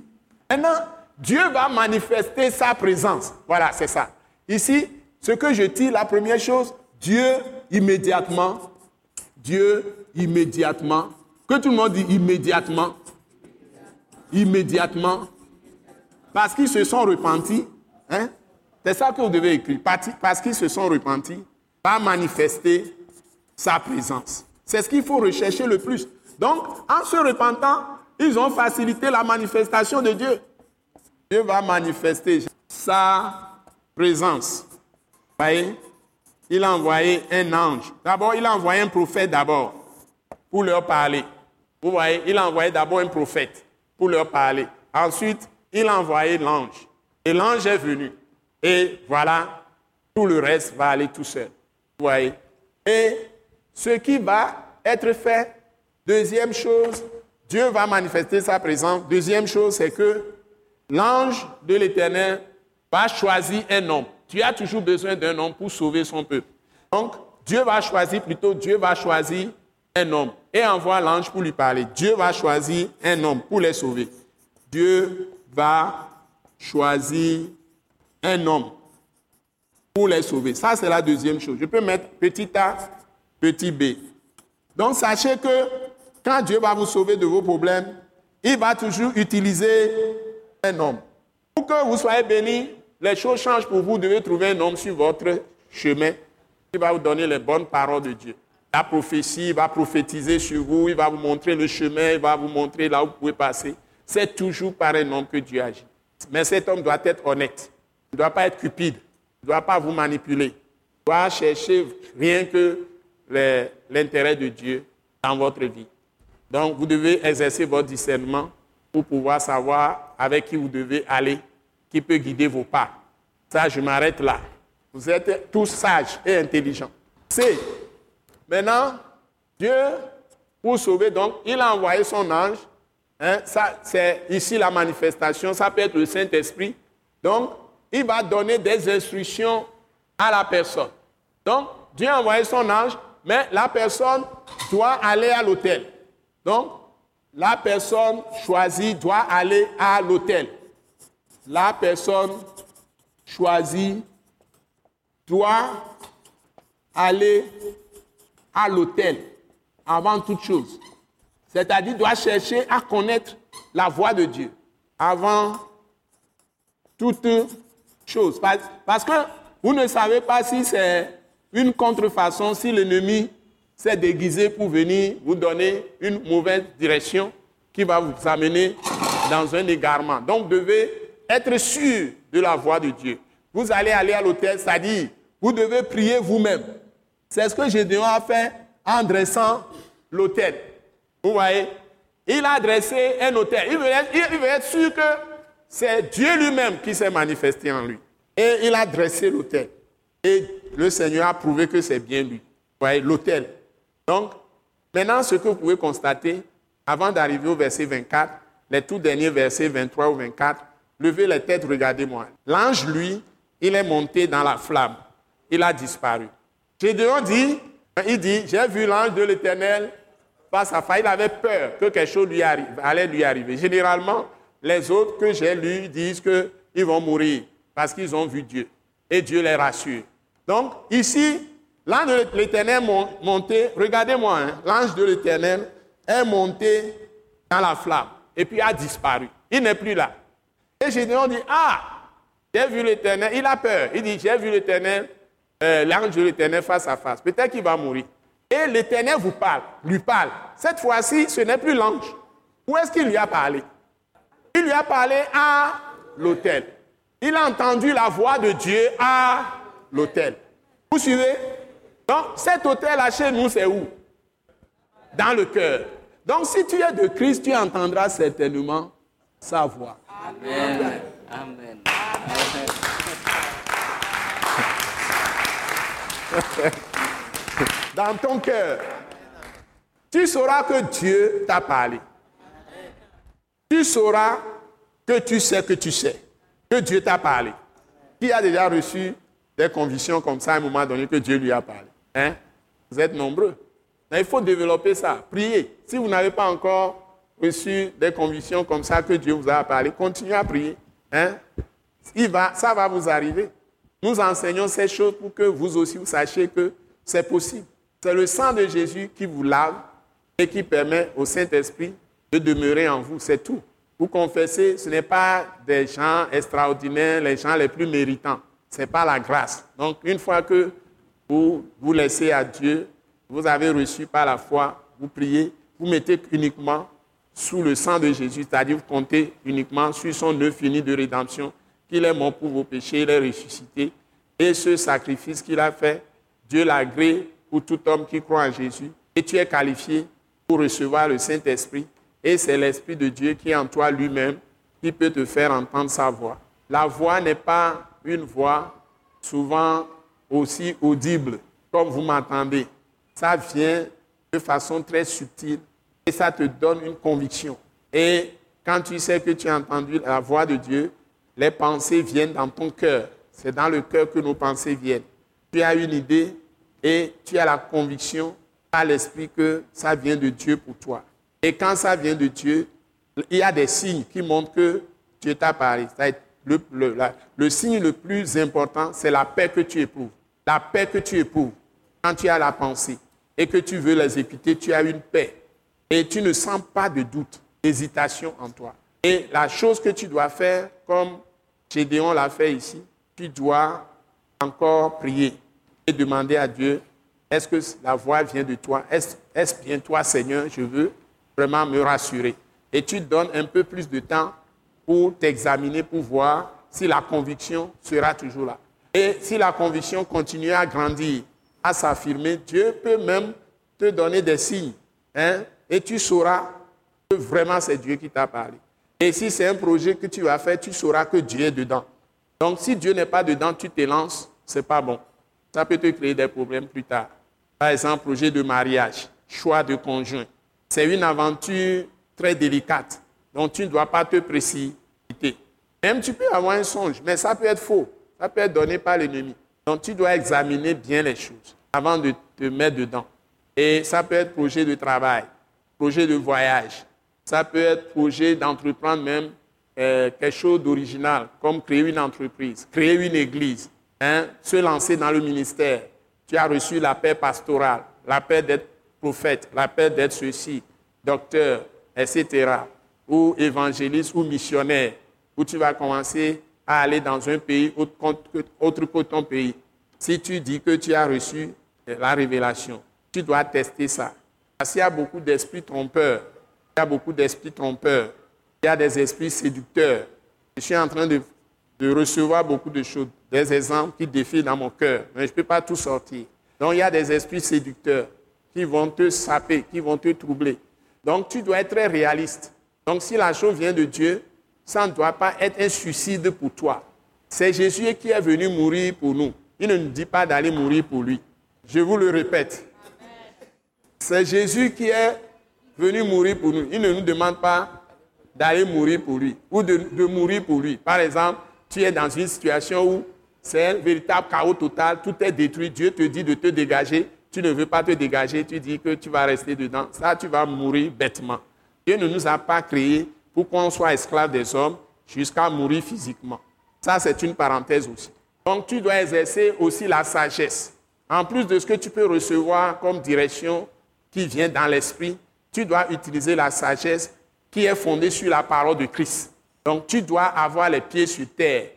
Maintenant, Dieu va manifester sa présence. Voilà, c'est ça. Ici, ce que je dis, la première chose, Dieu immédiatement, Dieu immédiatement, que tout le monde dit immédiatement, immédiatement, parce qu'ils se sont repentis, hein? c'est ça que vous devez écrire, parce qu'ils se sont repentis, va manifester sa présence. C'est ce qu'il faut rechercher le plus. Donc, en se repentant, ils ont facilité la manifestation de Dieu. Dieu va manifester sa présence. Vous voyez? Il a envoyé un ange. D'abord, il a envoyé un prophète d'abord pour leur parler. Vous voyez, il a envoyé d'abord un prophète pour leur parler. Ensuite, il a envoyé l'ange. Et l'ange est venu. Et voilà, tout le reste va aller tout seul. Vous voyez Et ce qui va être fait, deuxième chose, Dieu va manifester sa présence. Deuxième chose, c'est que l'ange de l'Éternel va choisir un homme. Tu as toujours besoin d'un homme pour sauver son peuple. Donc, Dieu va choisir, plutôt Dieu va choisir un homme et envoie l'ange pour lui parler. Dieu va choisir un homme pour les sauver. Dieu va choisir un homme pour les sauver. Ça, c'est la deuxième chose. Je peux mettre petit a, petit b. Donc, sachez que quand Dieu va vous sauver de vos problèmes, il va toujours utiliser un homme. Pour que vous soyez bénis, les choses changent pour vous. Vous devez trouver un homme sur votre chemin qui va vous donner les bonnes paroles de Dieu. La prophétie, il va prophétiser sur vous, il va vous montrer le chemin, il va vous montrer là où vous pouvez passer. C'est toujours par un homme que Dieu agit. Mais cet homme doit être honnête. Il ne doit pas être cupide. Il ne doit pas vous manipuler. Il doit chercher rien que l'intérêt de Dieu dans votre vie. Donc, vous devez exercer votre discernement pour pouvoir savoir avec qui vous devez aller, qui peut guider vos pas. Ça, je m'arrête là. Vous êtes tous sages et intelligents. C'est maintenant Dieu pour sauver. Donc, il a envoyé son ange. Hein, ça, c'est ici la manifestation. Ça peut être le Saint-Esprit. Donc, il va donner des instructions à la personne. Donc, Dieu a envoyé son ange, mais la personne doit aller à l'hôtel. Donc, la personne choisie doit aller à l'hôtel. La personne choisie doit aller à l'hôtel avant toute chose. C'est-à-dire doit chercher à connaître la voix de Dieu avant toute chose. Parce que vous ne savez pas si c'est une contrefaçon, si l'ennemi s'est déguisé pour venir vous donner une mauvaise direction qui va vous amener dans un égarement. Donc, vous devez être sûr de la voix de Dieu. Vous allez aller à l'hôtel, c'est-à-dire, vous devez prier vous-même. C'est ce que Gédéon a fait en dressant l'hôtel. Vous voyez? Il a dressé un hôtel. Il veut être, sûr que c'est Dieu lui-même qui s'est manifesté en lui. Et il a dressé l'hôtel. Et le Seigneur a prouvé que c'est bien lui. Vous voyez, l'hôtel. Donc, maintenant, ce que vous pouvez constater, avant d'arriver au verset 24, les tout derniers versets 23 ou 24, levez les têtes, regardez-moi. L'ange, lui, il est monté dans la flamme. Il a disparu. Gédéon dit, il dit, j'ai vu l'ange de l'Éternel face à face. Il avait peur que quelque chose allait lui arriver. Généralement, les autres que j'ai lus disent qu'ils vont mourir parce qu'ils ont vu Dieu. Et Dieu les rassure. Donc, ici, l'ange de l'Éternel monté, regardez-moi, hein, l'ange de l'Éternel est monté dans la flamme et puis a disparu. Il n'est plus là. Et Gédéon dit, ah, j'ai vu l'Éternel. Il a peur. Il dit, j'ai vu l'Éternel, euh, l'ange de l'Éternel face à face. Peut-être qu'il va mourir. Et l'Éternel vous parle, lui parle. Cette fois-ci, ce n'est plus l'ange. Où est-ce qu'il lui a parlé? Il lui a parlé à l'autel. Il a entendu la voix de Dieu à l'autel. Vous suivez? Donc, cet hôtel-là chez nous, c'est où? Dans le cœur. Donc, si tu es de Christ, tu entendras certainement sa voix. Amen. Amen. Dans ton cœur, tu sauras que Dieu t'a parlé. Tu sauras que tu sais que tu sais, que Dieu t'a parlé. Qui a déjà reçu des convictions comme ça à un moment donné que Dieu lui a parlé. Hein? Vous êtes nombreux. il faut développer ça. Priez. Si vous n'avez pas encore reçu des convictions comme ça que Dieu vous a parlé, continuez à prier. Hein? Il va, ça va vous arriver. Nous enseignons ces choses pour que vous aussi vous sachiez que c'est possible. C'est le sang de Jésus qui vous lave et qui permet au Saint-Esprit de demeurer en vous. C'est tout. Vous confessez, ce n'est pas des gens extraordinaires, les gens les plus méritants. Ce n'est pas la grâce. Donc, une fois que vous vous laissez à Dieu, vous avez reçu par la foi, vous priez, vous mettez uniquement sous le sang de Jésus, c'est-à-dire vous comptez uniquement sur son œuvre finie de rédemption, qu'il est mort pour vos péchés, il est ressuscité. Et ce sacrifice qu'il a fait, Dieu l'a agréé pour tout homme qui croit en Jésus. Et tu es qualifié pour recevoir le Saint-Esprit. Et c'est l'Esprit de Dieu qui est en toi lui-même qui peut te faire entendre sa voix. La voix n'est pas une voix souvent aussi audible comme vous m'entendez. Ça vient de façon très subtile et ça te donne une conviction. Et quand tu sais que tu as entendu la voix de Dieu, les pensées viennent dans ton cœur. C'est dans le cœur que nos pensées viennent. Tu as une idée et tu as la conviction à l'esprit que ça vient de Dieu pour toi. Et quand ça vient de Dieu, il y a des signes qui montrent que Dieu t'a parlé. Le, le, le signe le plus important, c'est la paix que tu éprouves. La paix que tu éprouves quand tu as la pensée et que tu veux l'exécuter, tu as une paix. Et tu ne sens pas de doute, d'hésitation en toi. Et la chose que tu dois faire, comme Gédéon l'a fait ici, tu dois encore prier et demander à Dieu, est-ce que la voix vient de toi? Est-ce bien toi, Seigneur? Je veux vraiment me rassurer. Et tu donnes un peu plus de temps pour t'examiner, pour voir si la conviction sera toujours là. Et si la conviction continue à grandir, à s'affirmer, Dieu peut même te donner des signes. Hein, et tu sauras que vraiment c'est Dieu qui t'a parlé. Et si c'est un projet que tu vas faire, tu sauras que Dieu est dedans. Donc si Dieu n'est pas dedans, tu te lances, c'est pas bon. Ça peut te créer des problèmes plus tard. Par exemple, projet de mariage, choix de conjoint. C'est une aventure très délicate. Donc tu ne dois pas te précipiter. Même tu peux avoir un songe, mais ça peut être faux. Ça peut être donné par l'ennemi. Donc tu dois examiner bien les choses avant de te mettre dedans. Et ça peut être projet de travail, projet de voyage. Ça peut être projet d'entreprendre même euh, quelque chose d'original, comme créer une entreprise, créer une église, hein, se lancer dans le ministère. Tu as reçu la paix pastorale, la paix d'être prophète, la paix d'être ceci, docteur, etc., ou évangéliste ou missionnaire, où tu vas commencer à aller dans un pays autre que ton pays. Si tu dis que tu as reçu la révélation, tu dois tester ça. Parce qu'il y a beaucoup d'esprits trompeurs. Il y a beaucoup d'esprits trompeurs. Il y a des esprits séducteurs. Je suis en train de, recevoir beaucoup de choses, des exemples qui défient dans mon cœur, mais je ne peux pas tout sortir. Donc il y a des esprits séducteurs qui vont te saper, qui vont te troubler. Donc tu dois être très réaliste. Donc si la chose vient de Dieu, ça ne doit pas être un suicide pour toi. C'est Jésus qui est venu mourir pour nous. Il ne nous dit pas d'aller mourir pour lui. Je vous le répète. C'est Jésus qui est venu mourir pour nous. Il ne nous demande pas d'aller mourir pour lui ou de, mourir pour lui. Par exemple, tu es dans une situation où c'est un véritable chaos total, tout est détruit. Dieu te dit de te dégager. Tu ne veux pas te dégager, tu dis que tu vas rester dedans. Ça, tu vas mourir bêtement. Dieu ne nous a pas créés pour qu'on soit esclave des hommes jusqu'à mourir physiquement. Ça, c'est une parenthèse aussi. Donc, tu dois exercer aussi la sagesse. En plus de ce que tu peux recevoir comme direction qui vient dans l'esprit, tu dois utiliser la sagesse qui est fondée sur la parole de Christ. Donc, tu dois avoir les pieds sur terre.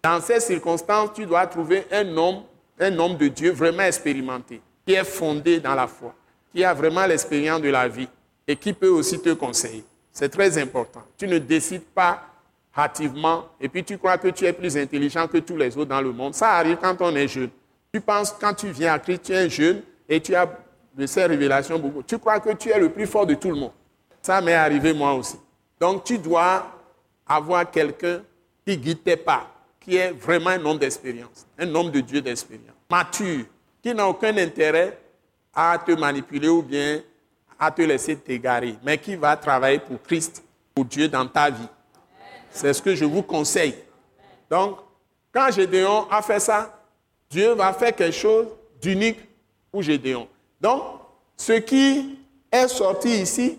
Dans ces circonstances, tu dois trouver un homme, un homme de Dieu vraiment expérimenté, qui est fondé dans la foi, qui a vraiment l'expérience de la vie et qui peut aussi te conseiller. C'est très important. Tu ne décides pas hâtivement et puis tu crois que tu es plus intelligent que tous les autres dans le monde. Ça arrive quand on est jeune. Tu penses, quand tu viens à Christ, tu es jeune et tu as de ces révélations beaucoup. Tu crois que tu es le plus fort de tout le monde. Ça m'est arrivé moi aussi. Donc tu dois avoir quelqu'un qui guide tes pas, qui est vraiment un homme d'expérience, un homme de Dieu d'expérience, mature, qui n'a aucun intérêt à te manipuler ou bien à te laisser t'égarer, mais qui va travailler pour Christ, pour Dieu dans ta vie. C'est ce que je vous conseille. Donc, quand Gédéon a fait ça, Dieu va faire quelque chose d'unique pour Gédéon. Donc, ce qui est sorti ici,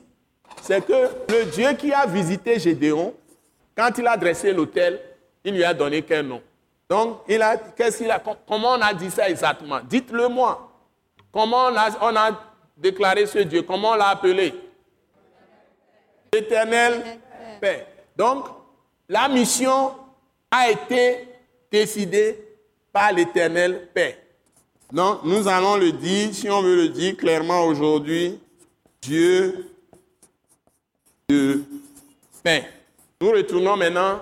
c'est que le Dieu qui a visité Gédéon, quand il a dressé l'autel, il lui a donné quel nom Donc, il a, qu'est-ce qu'il a, comment on a dit ça exactement? Dites-le moi. Comment on a, on a déclaré ce Dieu? Comment on l'a appelé? L'éternel Père. Donc, la mission a été décidée par l'éternel Père. Non, nous allons le dire, si on veut le dire clairement aujourd'hui, Dieu de paix. Nous retournons maintenant,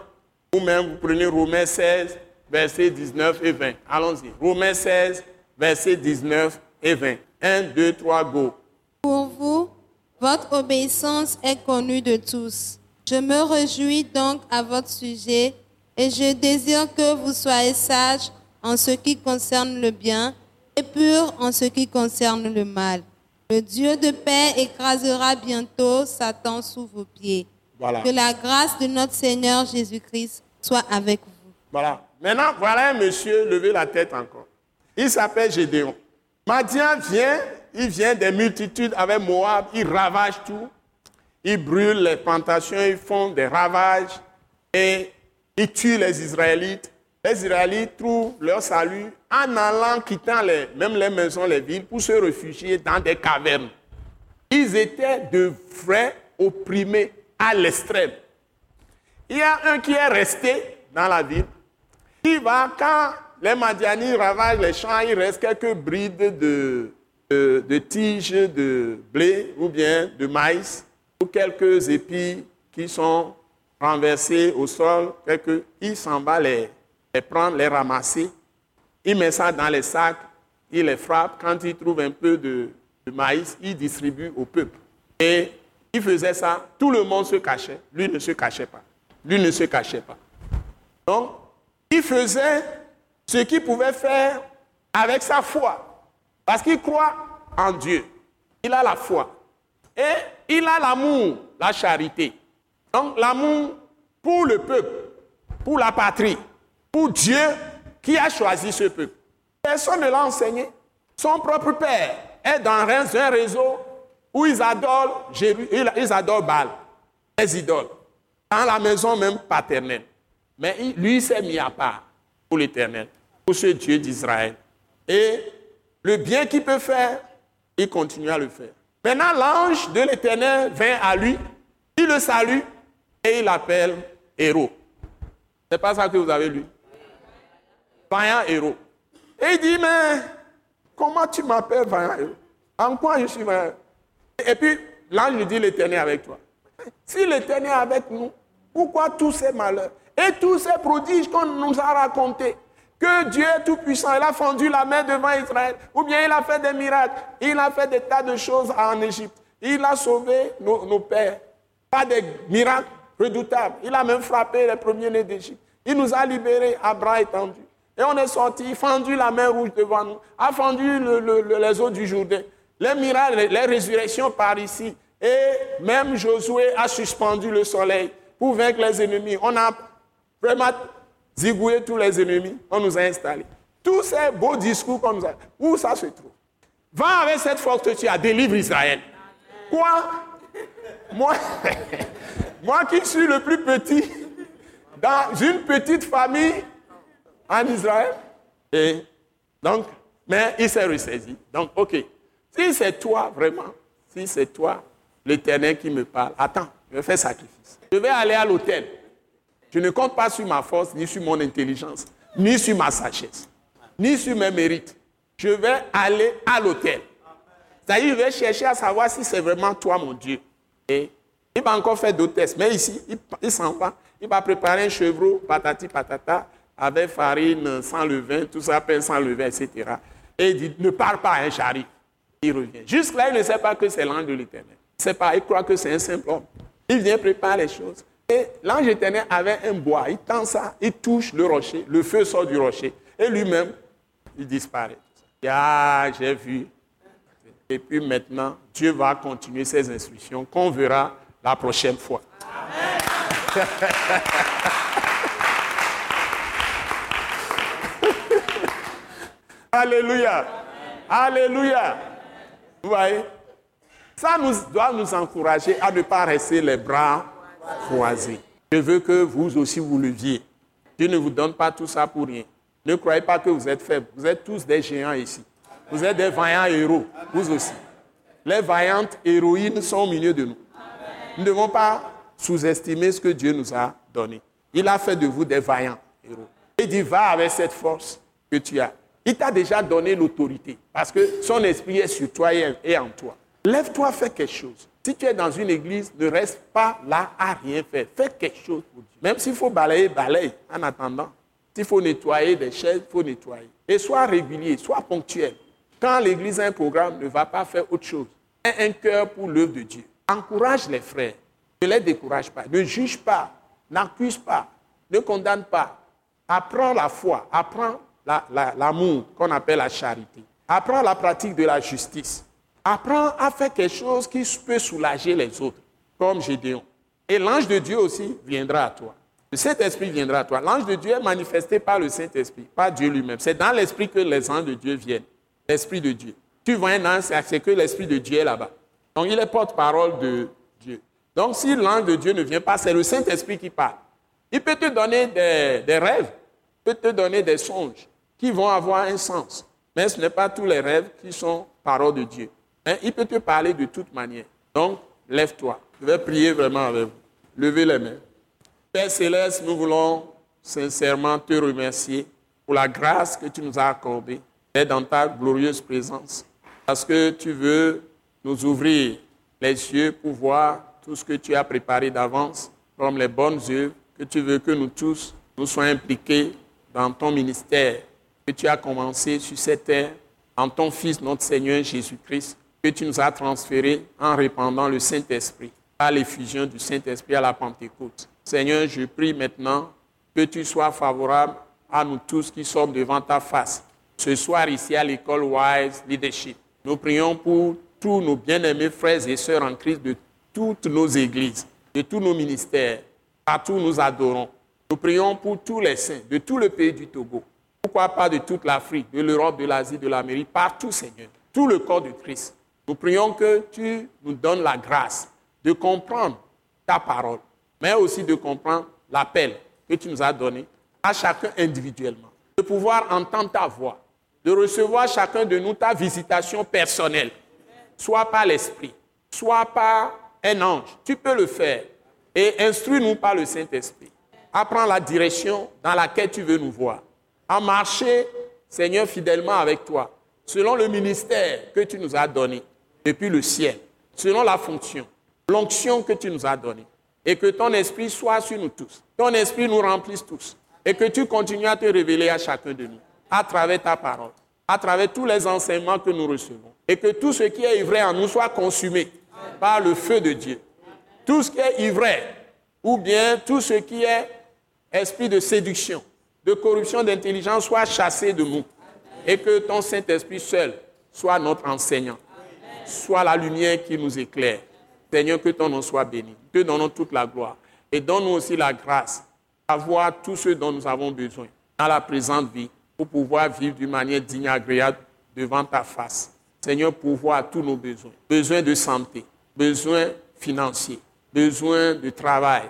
vous-même, vous prenez Romains 16, versets 19 et 20. Allons-y. Romains 16, versets 19 et 20. 1, 2, 3, go. Pour vous, votre obéissance est connue de tous. Je me réjouis donc à votre sujet et je désire que vous soyez sages en ce qui concerne le bien et purs en ce qui concerne le mal. Le Dieu de paix écrasera bientôt Satan sous vos pieds. Voilà. Que la grâce de notre Seigneur Jésus-Christ soit avec vous. Voilà. Maintenant, voilà un monsieur, levez la tête encore. Il s'appelle Gédéon. Madian vient, il vient des multitudes avec Moab, il ravage tout. Ils brûlent les plantations, ils font des ravages et ils tuent les Israélites. Les Israélites trouvent leur salut en allant, quittant même les maisons, les villes, pour se réfugier dans des cavernes. Ils étaient de vrais opprimés à l'extrême. Il y a un qui est resté dans la ville. Il va, quand les Madianis ravagent les champs, il reste quelques brides de, de, tiges de blé ou bien de maïs ou quelques épis qui sont renversés au sol. Il s'en va les prendre, les ramasser. Il met ça dans les sacs, il les frappe. Quand il trouve un peu de, maïs, il distribue au peuple. Et il faisait ça, tout le monde se cachait. Lui ne se cachait pas. Lui ne se cachait pas. Donc, il faisait ce qu'il pouvait faire avec sa foi. Parce qu'il croit en Dieu. Il a la foi. Et il a l'amour, la charité. Donc, l'amour pour le peuple, pour la patrie, pour Dieu qui a choisi ce peuple? Personne ne l'a enseigné. Son propre père est dans un réseau où ils adorent, ils adorent Baal, les idoles, dans la maison même paternelle. Mais lui s'est mis à part pour l'éternel, pour ce Dieu d'Israël. Et le bien qu'il peut faire, il continue à le faire. Maintenant, l'ange de l'éternel vient à lui, il le salue et il l'appelle héros. C'est pas ça que vous avez lu? Vaillant héros. Et il dit, mais comment tu m'appelles vaillant héros? En quoi je suis vaillant? Et puis, l'ange lui dit, l'éternel avec toi. Si l'éternel est avec nous, pourquoi tous ces malheurs? Et tous ces prodiges qu'on nous a racontés que Dieu est tout puissant, il a fendu la main devant Israël, ou bien il a fait des miracles, il a fait des tas de choses en Égypte, il a sauvé nos, nos pères, pas des miracles redoutables, il a même frappé les premiers-nés d'Égypte, il nous a libérés à bras étendus. Et on est sorti, fendu la main rouge devant nous, a fendu le, le, les eaux du Jourdain, les miracles, les résurrections par ici, et même Josué a suspendu le soleil pour vaincre les ennemis. On a vraiment zigoué tous les ennemis, on nous a installés. Tous ces beaux discours qu'on nous a. Où ça se trouve? Va avec cette as, délivre Israël. Quoi? Moi, moi qui suis le plus petit dans une petite famille en Israël. Et donc, mais il s'est ressaisi. Donc, ok. Si c'est toi vraiment, si c'est toi, l'éternel qui me parle, attends, je vais faire sacrifice. Je vais aller à l'hôtel. Je ne compte pas sur ma force, ni sur mon intelligence, ni sur ma sagesse, ni sur mes mérites. Je vais aller à l'hôtel. C'est-à-dire, je vais chercher à savoir si c'est vraiment toi, mon Dieu. Et il va encore faire d'autres tests. Mais ici, il, s'en va. Il va préparer un chevreau, patati patata, avec farine, sans levain, tout ça, pain sans levain, etc. Et il dit, ne parle pas, hein, j'arrive. Il revient. Jusque-là, il ne sait pas que c'est l'ange de l'éternel. Il sait pas, il croit que c'est un simple homme. Il vient préparer les choses. Et l'ange éternel avait un bois. Il tend ça, il touche le rocher, le feu sort du rocher. Et lui-même, il disparaît. Ah, j'ai vu. Et puis maintenant, Dieu va continuer ses instructions qu'on verra la prochaine fois. Alléluia. Alléluia. Vous voyez? Ça nous, doit nous encourager à ne pas rester les bras croisés. Je veux que vous aussi vous leviez. Dieu ne vous donne pas tout ça pour rien. Ne croyez pas que vous êtes faibles. Vous êtes tous des géants ici. Vous êtes des vaillants héros, vous aussi. Les vaillantes héroïnes sont au milieu de nous. Nous ne devons pas sous-estimer ce que Dieu nous a donné. Il a fait de vous des vaillants héros. Il dit, va avec cette force que tu as. Il t'a déjà donné l'autorité parce que son esprit est sur toi et en toi. Lève-toi, fais quelque chose. Si tu es dans une église, ne reste pas là à rien faire. Fais quelque chose pour Dieu. Même s'il faut balayer, balaye en attendant. S'il faut nettoyer des chaises, il faut nettoyer. Et sois régulier, sois ponctuel. Quand l'église a un programme, ne va pas faire autre chose. Aie un cœur pour l'œuvre de Dieu. Encourage les frères. Ne les décourage pas. Ne juge pas. N'accuse pas. Ne condamne pas. Apprends la foi. Apprends l'amour qu'on appelle la charité. Apprends la pratique de la justice. Apprends à faire quelque chose qui peut soulager les autres, comme Gédéon. Et l'ange de Dieu aussi viendra à toi. Le Saint-Esprit viendra à toi. L'ange de Dieu est manifesté par le Saint-Esprit, pas Dieu lui-même. C'est dans l'Esprit que les anges de Dieu viennent. L'Esprit de Dieu. Tu vois un ange, c'est que l'Esprit de Dieu est là-bas. Donc il est porte-parole de Dieu. Donc si l'ange de Dieu ne vient pas, c'est le Saint-Esprit qui parle. Il peut te donner des, des rêves, peut te donner des songes qui vont avoir un sens. Mais ce n'est pas tous les rêves qui sont parole de Dieu. Mais il peut te parler de toute manière. Donc, lève-toi. Je vais prier vraiment avec vous. Levez les mains. Père céleste, nous voulons sincèrement te remercier pour la grâce que tu nous as accordée d'être dans ta glorieuse présence. Parce que tu veux nous ouvrir les yeux pour voir tout ce que tu as préparé d'avance, comme les bonnes œuvres, que tu veux que nous tous nous soyons impliqués dans ton ministère que tu as commencé sur cette terre en ton Fils, notre Seigneur Jésus-Christ, que tu nous as transféré en répandant le Saint-Esprit, à l'effusion du Saint-Esprit à la Pentecôte. Seigneur, je prie maintenant que tu sois favorable à nous tous qui sommes devant ta face, ce soir ici à l'école Wise Leadership. Nous prions pour tous nos bien-aimés frères et sœurs en Christ de toutes nos églises, de tous nos ministères. Partout nous adorons. Nous prions pour tous les saints de tout le pays du Togo pourquoi pas de toute l'Afrique, de l'Europe, de l'Asie, de l'Amérique, partout, Seigneur. Tout le corps de Christ. Nous prions que tu nous donnes la grâce de comprendre ta parole, mais aussi de comprendre l'appel que tu nous as donné à chacun individuellement. De pouvoir entendre ta voix, de recevoir chacun de nous ta visitation personnelle, soit par l'Esprit, soit par un ange. Tu peux le faire. Et instruis-nous par le Saint-Esprit. Apprends la direction dans laquelle tu veux nous voir à marcher, Seigneur, fidèlement avec toi, selon le ministère que tu nous as donné depuis le ciel, selon la fonction, l'onction que tu nous as donnée. Et que ton esprit soit sur nous tous. Ton esprit nous remplisse tous. Et que tu continues à te révéler à chacun de nous, à travers ta parole, à travers tous les enseignements que nous recevons. Et que tout ce qui est ivraie en nous soit consumé par le feu de Dieu. Tout ce qui est ivraie, ou bien tout ce qui est esprit de séduction, de corruption d'intelligence soit chassé de nous. Et que ton Saint-Esprit seul soit notre enseignant. Soit la lumière qui nous éclaire. Seigneur, que ton nom soit béni. Te donnons toute la gloire. Et donne-nous aussi la grâce d'avoir tout ce dont nous avons besoin dans la présente vie pour pouvoir vivre d'une manière digne et agréable devant ta face. Seigneur, pouvoir tous nos besoins. Besoin de santé, besoin financier, besoin de travail,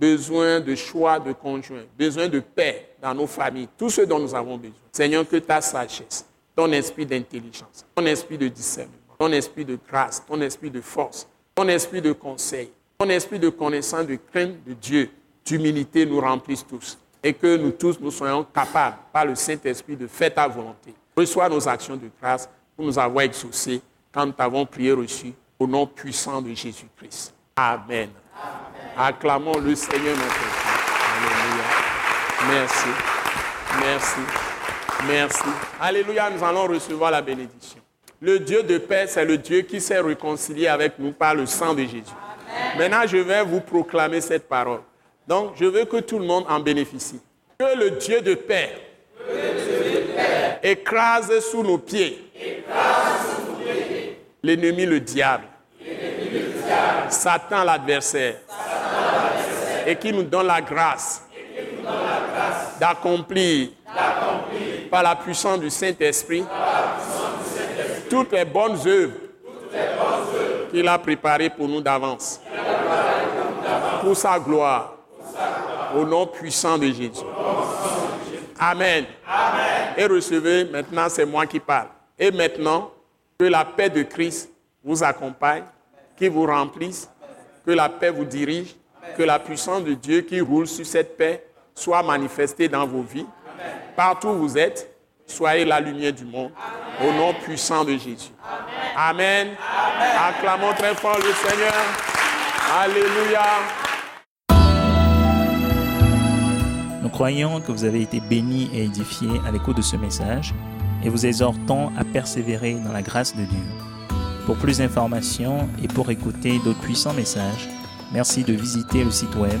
besoin de choix de conjoint, besoin de paix dans nos familles, tout ce dont nous avons besoin. Seigneur, que ta sagesse, ton esprit d'intelligence, ton esprit de discernement, ton esprit de grâce, ton esprit de force, ton esprit de conseil, ton esprit de connaissance, de crainte de Dieu, d'humilité nous remplissent tous. Et que nous tous nous soyons capables, par le Saint-Esprit, de faire ta volonté. Reçois nos actions de grâce pour nous avoir exaucés quand nous t'avons prié reçu au nom puissant de Jésus-Christ. Amen. Acclamons le Seigneur notre Dieu. Merci. Merci. Merci. Alléluia, nous allons recevoir la bénédiction. Le Dieu de paix, c'est le Dieu qui s'est réconcilié avec nous par le sang de Jésus. Maintenant, je vais vous proclamer cette parole. Donc, je veux que tout le monde en bénéficie. Que le Dieu de paix, écrase sous nos pieds, l'ennemi, le diable, Satan l'adversaire, et qui nous donne la grâce, d'accomplir par la puissance du Saint-Esprit toutes les bonnes œuvres qu'il a préparé pour nous d'avance. Pour sa gloire. Au nom puissant de Jésus. Amen. Et recevez, maintenant c'est moi qui parle. Et maintenant, que la paix de Christ vous accompagne, qui vous remplisse, que la paix vous dirige, que la puissance de Dieu qui roule sur cette paix soit manifestée dans vos vies. Partout où vous êtes, soyez la lumière du monde. Au nom puissant de Jésus. Amen. Acclamons très fort le Seigneur. Alléluia. Nous croyons que vous avez été bénis et édifiés à l'écoute de ce message et vous exhortons à persévérer dans la grâce de Dieu. Pour plus d'informations et pour écouter d'autres puissants messages, merci de visiter le site web